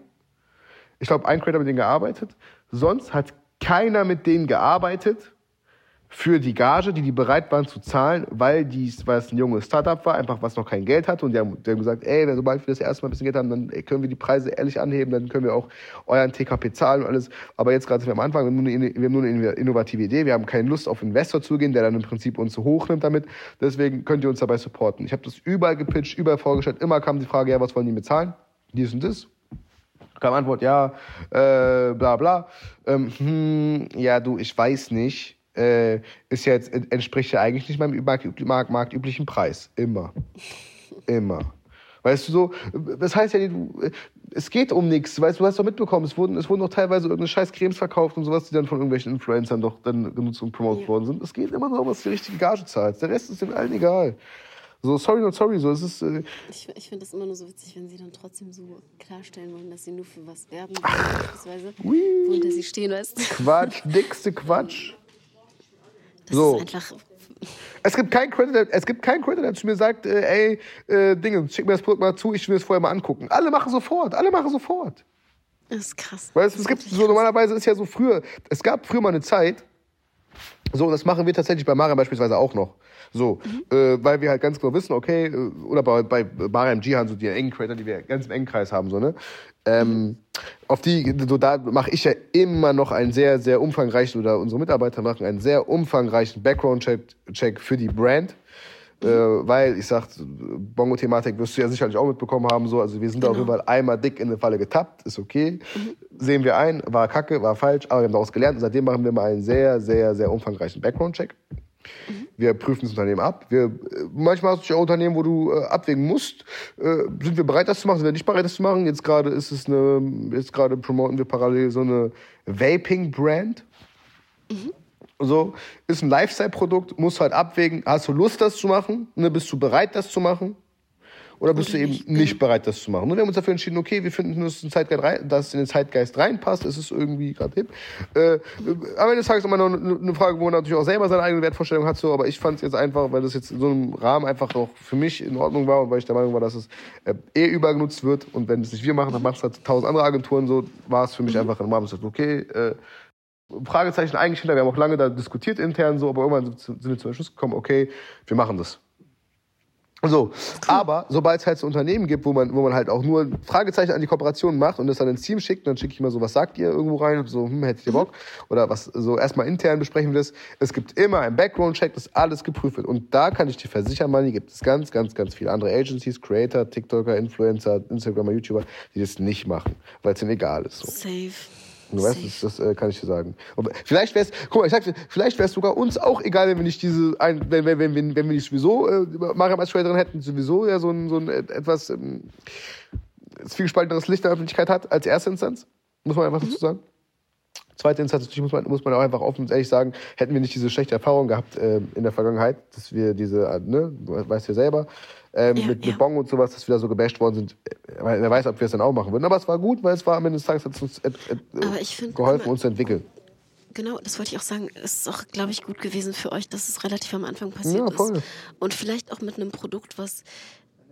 ich glaube, ein Creator mit denen gearbeitet, sonst hat keiner mit denen gearbeitet für die Gage, die die bereit waren zu zahlen, weil, dies, weil es ein junges Startup war, einfach was noch kein Geld hatte. Und die haben, die haben gesagt, ey, sobald wir das erste Mal ein bisschen Geld haben, dann können wir die Preise ehrlich anheben, dann können wir auch euren TKP zahlen und alles. Aber jetzt gerade sind wir am Anfang, wir haben, nur eine, wir haben nur eine innovative Idee, wir haben keine Lust auf Investor zu gehen, der dann im Prinzip uns so hochnimmt damit. Deswegen könnt ihr uns dabei supporten. Ich habe das überall gepitcht, überall vorgestellt. Immer kam die Frage, ja, was wollen die bezahlen? Dies und das kam Antwort, ja, äh, bla bla. Ähm, hm, ja, du, ich weiß nicht. Äh, ist ja jetzt, entspricht ja eigentlich nicht meinem markt, markt, marktüblichen Preis. Immer. Immer. Weißt du so, das heißt ja, du, es geht um nichts. Weißt du, du hast doch mitbekommen, es wurden, es wurden doch teilweise irgendeine scheiß Cremes verkauft und sowas, die dann von irgendwelchen Influencern doch dann genutzt und promotet Ja. worden sind. Es geht immer nur um, was die richtige Gage zahlt. Der Rest ist den allen egal. So, sorry, not sorry. So, es ist, äh, Ich, ich finde das immer nur so witzig, wenn sie dann trotzdem so klarstellen wollen, dass sie nur für was werben, beispielsweise, ui. worunter sie stehen, weißt? Quatsch, dickste Quatsch. Das So. ist einfach. Es gibt keinen Credit, es gibt keinen Credit, der zu mir sagt, äh, ey, äh, Dinge, schick mir das Produkt mal zu, ich will es vorher mal angucken. Alle machen sofort, alle machen sofort. Das ist krass. Das es ist gibt so normalerweise ist ja so früher, es gab früher mal eine Zeit, so, und das machen wir tatsächlich bei Mariam beispielsweise auch noch. So, äh, weil wir halt ganz genau wissen, okay, äh, oder bei, bei Mariam Jihan, so die engen Creator, die wir ganz im engen Kreis haben, so, ne? Ähm, auf die, so da mache ich ja immer noch einen sehr, sehr umfangreichen, oder unsere Mitarbeiter machen einen sehr umfangreichen Background-Check Check für die Brand. Äh, weil, ich sag, Bongo-Thematik wirst du ja sicherlich auch mitbekommen haben, so, also wir sind Genau. Fall einmal dick in eine Falle getappt, ist okay. Sehen wir ein, war kacke, war falsch, aber wir haben daraus gelernt und seitdem machen wir mal einen sehr, sehr, sehr umfangreichen Background-Check. Wir prüfen das Unternehmen ab. Wir, manchmal hast du ja auch Unternehmen, wo du äh, abwägen musst. Äh, sind wir bereit, das zu machen? Sind wir nicht bereit, das zu machen? Jetzt gerade ist es eine, jetzt gerade promoten wir parallel so eine Vaping-Brand. So, ist ein Lifestyle-Produkt, musst halt abwägen, hast du Lust, das zu machen? Ne, bist du bereit, das zu machen? Oder bist du eben nicht, nicht, bereit, das zu machen? Und wir haben uns dafür entschieden, okay, wir finden, dass es in den Zeitgeist, reinpasst, es ist irgendwie gerade hip. Äh, am Ende des Tages immer noch eine Frage, wo man natürlich auch selber seine eigene Wertvorstellung hat, so, aber ich fand es jetzt einfach, weil das jetzt in so einem Rahmen einfach noch für mich in Ordnung war und weil ich der Meinung war, dass es äh, eh übergenutzt wird und wenn es nicht wir machen, dann machen es halt tausend andere Agenturen so, war es für mich einfach im Rahmen, ich okay, äh, Fragezeichen eigentlich hinter. Wir haben auch lange da diskutiert intern so, aber irgendwann sind wir zum Schluss gekommen, okay, wir machen das. So, aber sobald es halt so Unternehmen gibt, wo man, wo man halt auch nur Fragezeichen an die Kooperation macht und das dann ins Team schickt, dann schicke ich immer so, was sagt ihr irgendwo rein so, hm, hättet ihr Bock? Oder was, so erstmal intern besprechen wir das. Es gibt immer einen Background-Check, dass alles geprüft wird. Und da kann ich dir versichern, Manni, gibt es ganz, ganz, ganz viele andere Agencies, Creator, TikToker, Influencer, Instagramer, YouTuber, die das nicht machen, weil es ihnen egal ist. So. Safe. Du weißt, Safe. das, das äh, kann ich dir sagen. Und vielleicht wär's, guck mal, ich sag vielleicht wäre es sogar uns auch egal, wenn wir nicht diese, ein, wenn, wenn, wenn, wenn, wenn wir nicht sowieso äh, Mariam als Traderin hätten, sowieso ja so ein, so ein äh, etwas ähm, zwiegespalteneres Licht in der Öffentlichkeit hat als erste Instanz, muss man einfach dazu sagen. Zweite Instanz, natürlich muss man, muss man auch einfach offen und ehrlich sagen, hätten wir nicht diese schlechte Erfahrung gehabt äh, in der Vergangenheit, dass wir diese, äh, ne, du weißt ja selber, ähm, Ja, mit, ja. mit Bong und sowas, dass wir da so gebasht worden sind. Äh, Wer weiß, ob wir es dann auch machen würden. Aber es war gut, weil es war am Ende des Tages hat uns äh, äh, find, geholfen, uns zu entwickeln. Genau, das wollte ich auch sagen. Es ist auch, glaube ich, gut gewesen für euch, dass es relativ am Anfang passiert Ja, voll. ist. Und vielleicht auch mit einem Produkt, was,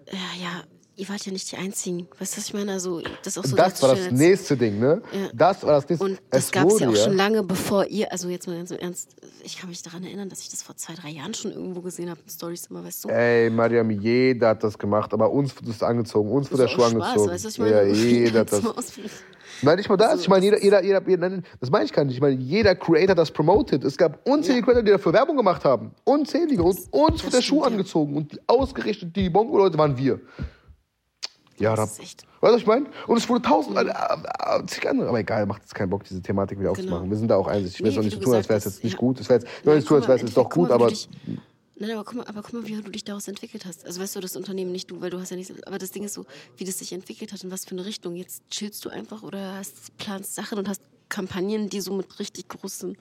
äh, ja, ihr wart ja nicht die Einzigen. Weißt du, was ich meine? Also, das ist auch so das war das nächste Ding, ne? Ja. Das war das nächste. Und das Es gab es ja auch wurde schon lange bevor ihr, also jetzt mal ganz im Ernst, ich kann mich daran erinnern, dass ich das vor zwei, drei Jahren schon irgendwo gesehen habe in Stories immer, weißt du? Ey, Mariam, jeder hat das gemacht, aber uns wird das angezogen, uns wird der Schuh Spaß, angezogen. weißt du, was ich meine? Ja, jeder hat das. Nein, nicht mal das. Also, ich meine, jeder, jeder, jeder, jeder, nein, das meine ich gar nicht. Ich meine, jeder Creator das promotet. Es gab unzählige Creator, die dafür Werbung gemacht haben. Unzählige. Und uns wird der Schuh ja. angezogen. Und die ausgerichtet, die Bongo-Leute waren wir. Ja, da. Das ist echt. Weißt du, was ich meine? Und es wurde tausend, äh, äh, zig andere. Aber egal, macht jetzt keinen Bock, diese Thematik wieder aufzumachen. Wir sind da auch einsichtig. Ich will Genau. Jetzt auch nicht so tun, als wäre es jetzt nicht ja. gut. Es wäre jetzt, ich will nicht tun, als wäre es im doch gut, mal, aber. dich- Nein, aber guck, mal, aber guck mal, wie du dich daraus entwickelt hast. Also weißt du, das Unternehmen nicht du, weil du hast ja nichts. Aber das Ding ist so, wie das sich entwickelt hat und was für eine Richtung. Jetzt chillst du einfach oder hast, planst Sachen und hast Kampagnen, die so mit richtig großen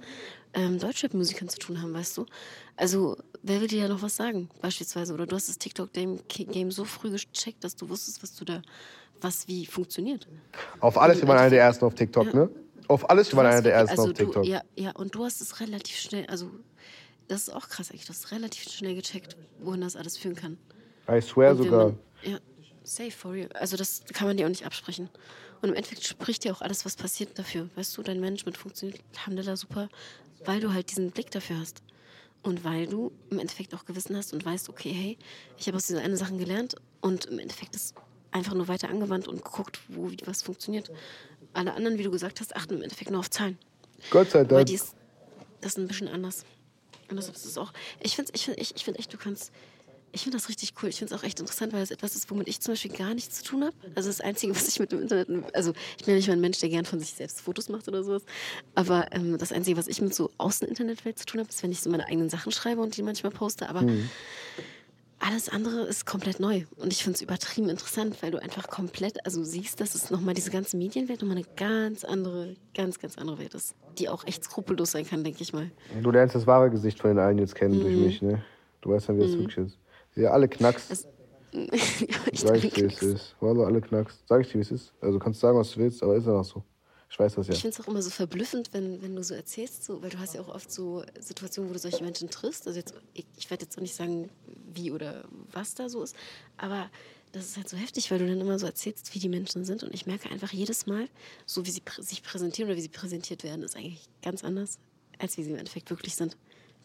ähm, Deutschrap-Musikern zu tun haben, weißt du? Also, wer will dir ja noch was sagen, beispielsweise? Oder du hast das TikTok-Game so früh gecheckt, dass du wusstest, was du da, was wie funktioniert. Auf alles, wir waren einer der ersten auf TikTok, Ja. ne? Auf alles, warst einer der ersten also auf TikTok. Du, ja, ja, und du hast es relativ schnell, also das ist auch krass eigentlich, du hast relativ schnell gecheckt, wohin das alles führen kann. I swear sogar. Man, ja, safe for real. Also das kann man dir auch nicht absprechen. Und im Endeffekt spricht dir auch alles, was passiert dafür. Weißt du, dein Management funktioniert, Alhamdulillah, super, weil du halt diesen Blick dafür hast. Und weil du im Endeffekt auch Gewissen hast und weißt, okay, hey, ich habe aus diesen eine Sachen gelernt und im Endeffekt ist einfach nur weiter angewandt und geguckt, wo wie was funktioniert. Alle anderen, wie du gesagt hast, achten im Endeffekt nur auf Zahlen. Gott sei Dank. die ist, das ist ein bisschen anders. Und das ist auch. Ich finde ich find, ich, ich find echt, du kannst. Ich finde das richtig cool. Ich finde es auch echt interessant, weil es etwas ist, womit ich zum Beispiel gar nichts zu tun habe. Also das Einzige, was ich mit dem Internet. Also ich bin ja nicht mal ein Mensch, der gern von sich selbst Fotos macht oder sowas. Aber ähm, das Einzige, was ich mit so Außen-Internetwelt zu tun habe, ist, wenn ich so meine eigenen Sachen schreibe und die manchmal poste. Aber alles andere ist komplett neu. Und ich finde es übertrieben interessant, weil du einfach komplett, also siehst, dass es nochmal diese ganze Medienwelt nochmal eine ganz andere, ganz, ganz andere Welt ist. Die auch echt skrupellos sein kann, denke ich mal. Du lernst das wahre Gesicht von den allen jetzt kennen Mhm. durch mich, ne? Du weißt dann, wie das wirklich ist. Ja, alle Knacks. Also, ich Sag ich dir, wie es ist. Wallah, alle Knacks. Sag ich dir, wie es ist. Also kannst sagen, was du willst, aber ist einfach so. Ich weiß das ja. Ich finde es auch immer so verblüffend, wenn, wenn du so erzählst, so, weil du hast ja auch oft so Situationen, wo du solche Menschen triffst. Also jetzt, ich, ich werde jetzt auch nicht sagen, wie oder was da so ist, aber das ist halt so heftig, weil du dann immer so erzählst, wie die Menschen sind. Und ich merke einfach jedes Mal, so wie sie prä sich präsentieren oder wie sie präsentiert werden, ist eigentlich ganz anders, als wie sie im Endeffekt wirklich sind.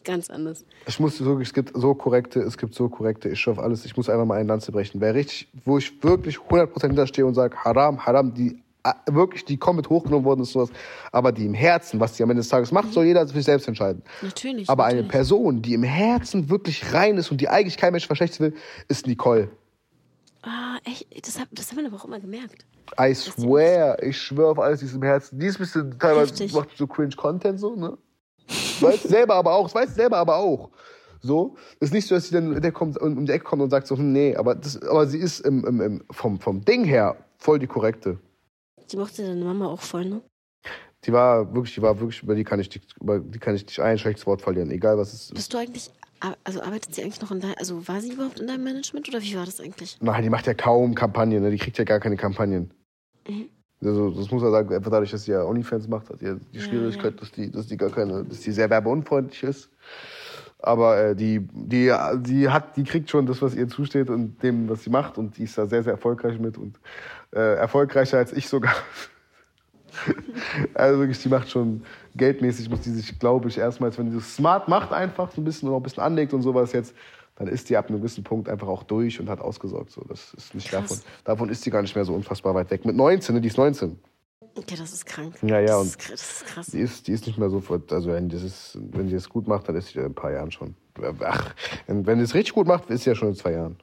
Ganz anders. Ich muss wirklich, es gibt so korrekte, es gibt so korrekte, ich schaffe alles, ich muss einfach mal eine Lanze brechen. Wer richtig, wo ich wirklich 100% hinterstehe und sage, Haram, Haram, die äh, wirklich, die komplett hochgenommen worden ist, sowas, aber die im Herzen, was die am Ende des Tages macht, soll jeder für sich selbst entscheiden. Natürlich. Aber eine natürlich. Person, die im Herzen wirklich rein ist und die eigentlich kein Mensch verschlechtern will, ist Nicole. Ah, echt? Das, hab, das haben wir aber auch immer gemerkt. I swear, ich schwöre auf alles, die ist im Herzen. Die ist ein bisschen teilweise Heftig. macht so cringe Content so, ne? Weiß selber aber auch, weiß selber aber auch. So, ist nicht so, dass sie dann der kommt, um die Ecke kommt und sagt so, hm, nee, aber das, aber sie ist im, im, im, vom, vom Ding her voll die korrekte. Die mochte deine Mama auch voll, ne? Die war wirklich, die war wirklich, über die kann ich, nicht- über die kann ich nicht ein schlechtes Wort verlieren, egal was es ist. Bist du eigentlich, also arbeitet sie eigentlich noch in deinem, also war sie überhaupt in deinem Management oder wie war das eigentlich? Nein, die macht ja kaum Kampagnen, ne? die kriegt ja gar keine Kampagnen. Mhm. Also, das muss man sagen, einfach dadurch, dass sie ja OnlyFans macht, hat sie die Schwierigkeit, ja. dass die, dass die gar keine, dass die sehr werbeunfreundlich ist. Aber äh, die, die, die hat, die kriegt schon das, was ihr zusteht und dem, was sie macht, und die ist da sehr, sehr erfolgreich mit und äh, erfolgreicher als ich sogar. also wirklich, die macht schon geldmäßig, muss die sich, glaube ich, erstmals, wenn die das smart macht, einfach so ein bisschen und auch ein bisschen anlegt und sowas jetzt, dann ist die ab einem gewissen Punkt einfach auch durch und hat ausgesorgt. So, das ist nicht Krass. davon. Davon ist die gar nicht mehr so unfassbar weit weg. Mit 19, ne? die ist 19. Okay, das ist krank. Ja, ja, Das und- ist, das ist krass. Die ist, die ist nicht mehr so, also wenn, ist, wenn sie das gut macht, dann ist sie in ein paar Jahren schon. Ach, wenn sie es richtig gut macht, ist sie ja schon in zwei Jahren.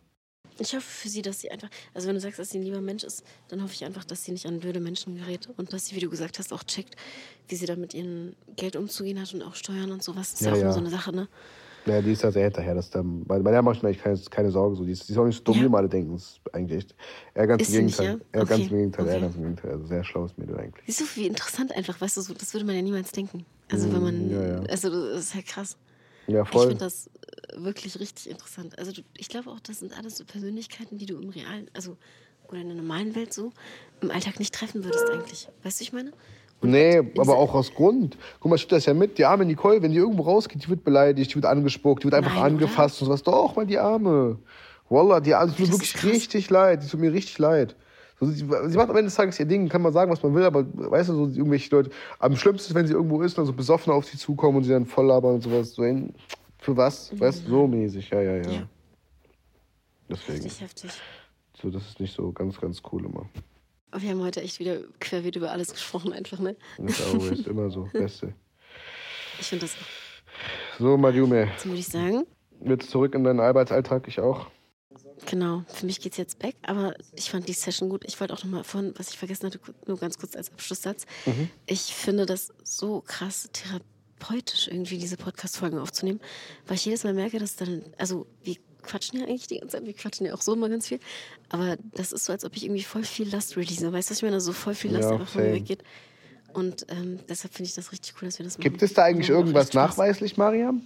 Ich hoffe für sie, dass sie einfach, also wenn du sagst, dass sie ein lieber Mensch ist, dann hoffe ich einfach, dass sie nicht an blöde Menschen gerät und dass sie, wie du gesagt hast, auch checkt, wie sie da mit ihrem Geld umzugehen hat und auch Steuern und sowas. Das ist ja, Ja, auch immer ja. so eine Sache, ne? Ja, die ist da sehr hinterher. Dass dann, bei, bei der mache ich mir eigentlich keine, keine Sorgen. So. Die, ist, die ist auch nicht so dumm, Ja. wie alle denken. Das ist eigentlich echt, eher ganz im sie nicht, Gegenteil. ja? Ganz Okay. im Gegenteil, Okay. ganz im Gegenteil. Also sehr schlaues Mädel eigentlich. Siehst du, wie interessant einfach, weißt du, so, das würde man ja niemals denken. Also wenn man, Mm, ja, ja. also das ist halt krass. Ja, Ich voll. finde das äh, wirklich richtig interessant. Also ich glaube auch, das sind alles so Persönlichkeiten, die du im realen, also oder in der normalen Welt so im Alltag nicht treffen würdest eigentlich. Weißt du, ich meine? Nee, aber auch aus Grund. Guck mal, ich das ja mit. Die arme Nicole, wenn die irgendwo rausgeht, die wird beleidigt, die wird angespuckt, die wird einfach Nein, angefasst und sowas. Doch, mal die Arme. Wallah, die Arme, die tut mir wirklich richtig leid. Die tut mir richtig leid. So, sie, sie macht am Ende des Tages ihr Ding, kann man sagen, was man will, aber weißt du, so irgendwelche Leute. Am schlimmsten ist, wenn sie irgendwo ist und dann so besoffen auf sie zukommen und sie dann voll labern und sowas. So, in- für was? Weißt du, so mäßig. Ja, ja, ja. Ja. Deswegen. Heftig, heftig. So, das ist nicht so ganz, ganz cool immer. Aber wir haben heute echt wieder querbeet über alles gesprochen, einfach, ne? Das ist immer so. Beste. Ich finde das. So, Mariume, Jetzt würde ich sagen, jetzt zurück in deinen Arbeitsalltag, ich auch. genau, für mich geht es jetzt back, aber ich fand die Session gut. Ich wollte auch nochmal vorhin, was ich vergessen hatte, nur ganz kurz als Abschlusssatz. Mhm. Ich finde das so krass therapeutisch, irgendwie diese Podcast-Folgen aufzunehmen, weil ich jedes Mal merke, dass dann, also wir quatschen ja eigentlich die ganze Zeit, wir quatschen ja auch so immer ganz viel, aber das ist so, als ob ich irgendwie voll viel Last release. Weißt du, was ich meine? So voll viel Last Ja, einfach von mir weggeht. Und ähm, deshalb finde ich das richtig cool, dass wir das machen. Gibt es da eigentlich irgendwas nachweislich, Mariam?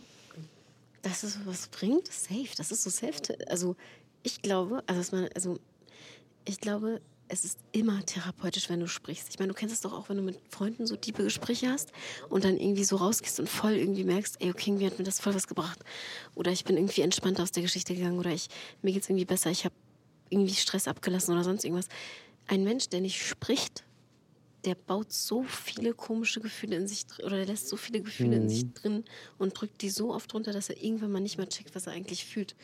Dass es was bringt? Safe. Das ist so safe. Also ich glaube, also, man, also ich glaube, es ist immer therapeutisch, wenn du sprichst. Ich meine, du kennst es doch auch, wenn du mit Freunden so tiefe Gespräche hast und dann irgendwie so rausgehst und voll irgendwie merkst, ey, okay, irgendwie hat mir das voll was gebracht. Oder ich bin irgendwie entspannter aus der Geschichte gegangen oder ich, mir geht's irgendwie besser, ich habe irgendwie Stress abgelassen oder sonst irgendwas. Ein Mensch, der nicht spricht, der baut so viele komische Gefühle in sich dr- oder der lässt so viele Gefühle in sich drin und drückt die so oft runter, dass er irgendwann mal nicht mehr checkt, was er eigentlich fühlt.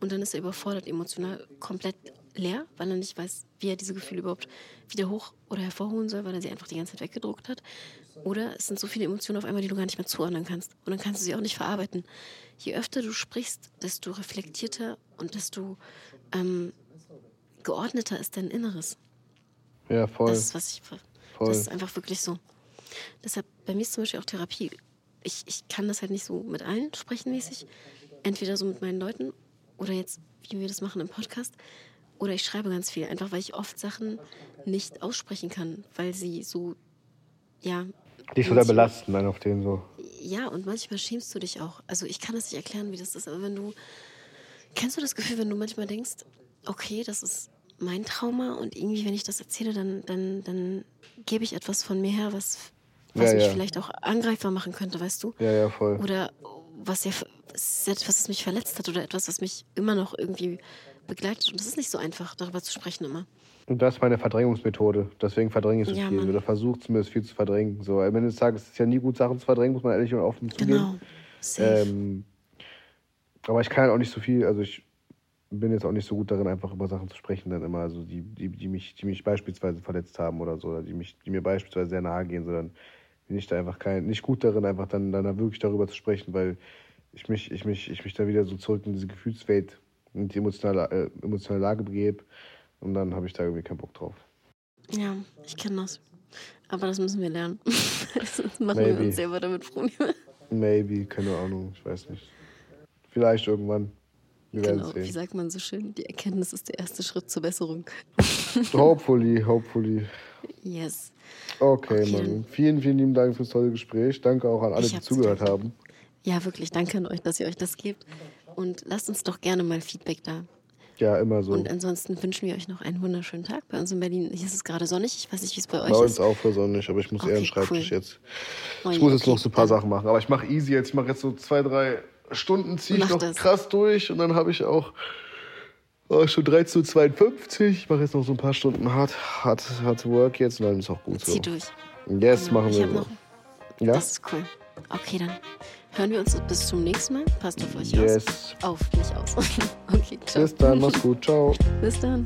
Und dann ist er überfordert, emotional komplett leer, weil er nicht weiß, wie er diese Gefühle überhaupt wieder hoch oder hervorholen soll, weil er sie einfach die ganze Zeit weggedruckt hat. Oder es sind so viele Emotionen auf einmal, die du gar nicht mehr zuordnen kannst. Und dann kannst du sie auch nicht verarbeiten. Je öfter du sprichst, desto reflektierter und desto ähm, geordneter ist dein Inneres. Ja, voll. Das ist, was ich. Voll. Das ist einfach wirklich so. Deshalb, bei mir ist zum Beispiel auch Therapie. Ich, ich kann das halt nicht so mit allen sprechen mäßig. Entweder so mit meinen Leuten oder jetzt, wie wir das machen im Podcast. Oder ich schreibe ganz viel, einfach weil ich oft Sachen nicht aussprechen kann, weil sie so, ja. Dich so sehr belasten dann auf den so. Ja, und manchmal schämst du dich auch. Also ich kann das nicht erklären, wie das ist, aber wenn du, Kennst du das Gefühl, wenn du manchmal denkst, okay, das ist mein Trauma und irgendwie, wenn ich das erzähle, dann, dann, dann gebe ich etwas von mir her, was, was Ja, mich ja. vielleicht auch angreifbar machen könnte, weißt du? Ja, ja, voll. Oder was ja es ist etwas, was mich verletzt hat oder etwas, was mich immer noch irgendwie begleitet. Und das ist nicht so einfach, darüber zu sprechen immer. Und das ist meine Verdrängungsmethode. Deswegen verdränge ich so Ja, viel. Mann. Oder versuche zumindest viel zu verdrängen. So, am Ende des Tages ist es ja nie gut, Sachen zu verdrängen, muss man ehrlich und offen zugeben. Genau. Ähm, aber ich kann halt auch nicht so viel, also ich bin jetzt auch nicht so gut darin, einfach über Sachen zu sprechen, dann immer, also die, die, die, mich, die mich beispielsweise verletzt haben oder so, oder die, mich, die mir beispielsweise sehr nahe gehen, sondern bin ich da einfach kein, nicht gut darin, einfach dann, dann da wirklich darüber zu sprechen, weil ich mich, ich mich, ich mich da wieder so zurück in diese Gefühlswelt, in die emotionale, äh, emotionale Lage begebe und dann habe ich da irgendwie keinen Bock drauf. ja, ich kenne das. Aber das müssen wir lernen. Sonst machen Maybe. wir uns selber damit Probleme. Maybe, keine Ahnung, ich weiß nicht. Vielleicht irgendwann. Wir Genau, wie sehen. sagt man so schön, die Erkenntnis ist der erste Schritt zur Besserung. Hopefully, hopefully. Yes. Okay, Okay, Mann. Vielen, vielen lieben Dank fürs tolle Gespräch. Danke auch an alle, die zugehört haben. Ja, wirklich, danke an euch, dass ihr euch das gebt. Und lasst uns doch gerne mal Feedback da. Ja, immer so. Und ansonsten wünschen wir euch noch einen wunderschönen Tag. Bei uns in Berlin hier ist es gerade sonnig. Ich weiß nicht, wie es bei euch Bei uns ist. auch für sonnig, aber ich muss eher Okay, einen Schreibtisch cool. jetzt. Oh Ich muss jetzt okay, noch so ein paar Sachen machen. Aber ich mache easy jetzt. Ich mache jetzt so zwei, drei Stunden, ziehe ich noch das. krass durch und dann habe ich auch oh, schon 13.52 Uhr. Ich mache jetzt noch so ein paar Stunden hart, hart, hart Work jetzt und dann ist auch gut so. Zieh durch. Yes, Genau. machen wir so. noch, Ja? Das ist cool. Okay, dann hören wir uns bis zum nächsten Mal. Passt auf euch Yes. aus. Auf mich aus. okay, ciao. Bis dann, mach's gut. Ciao. Bis dann.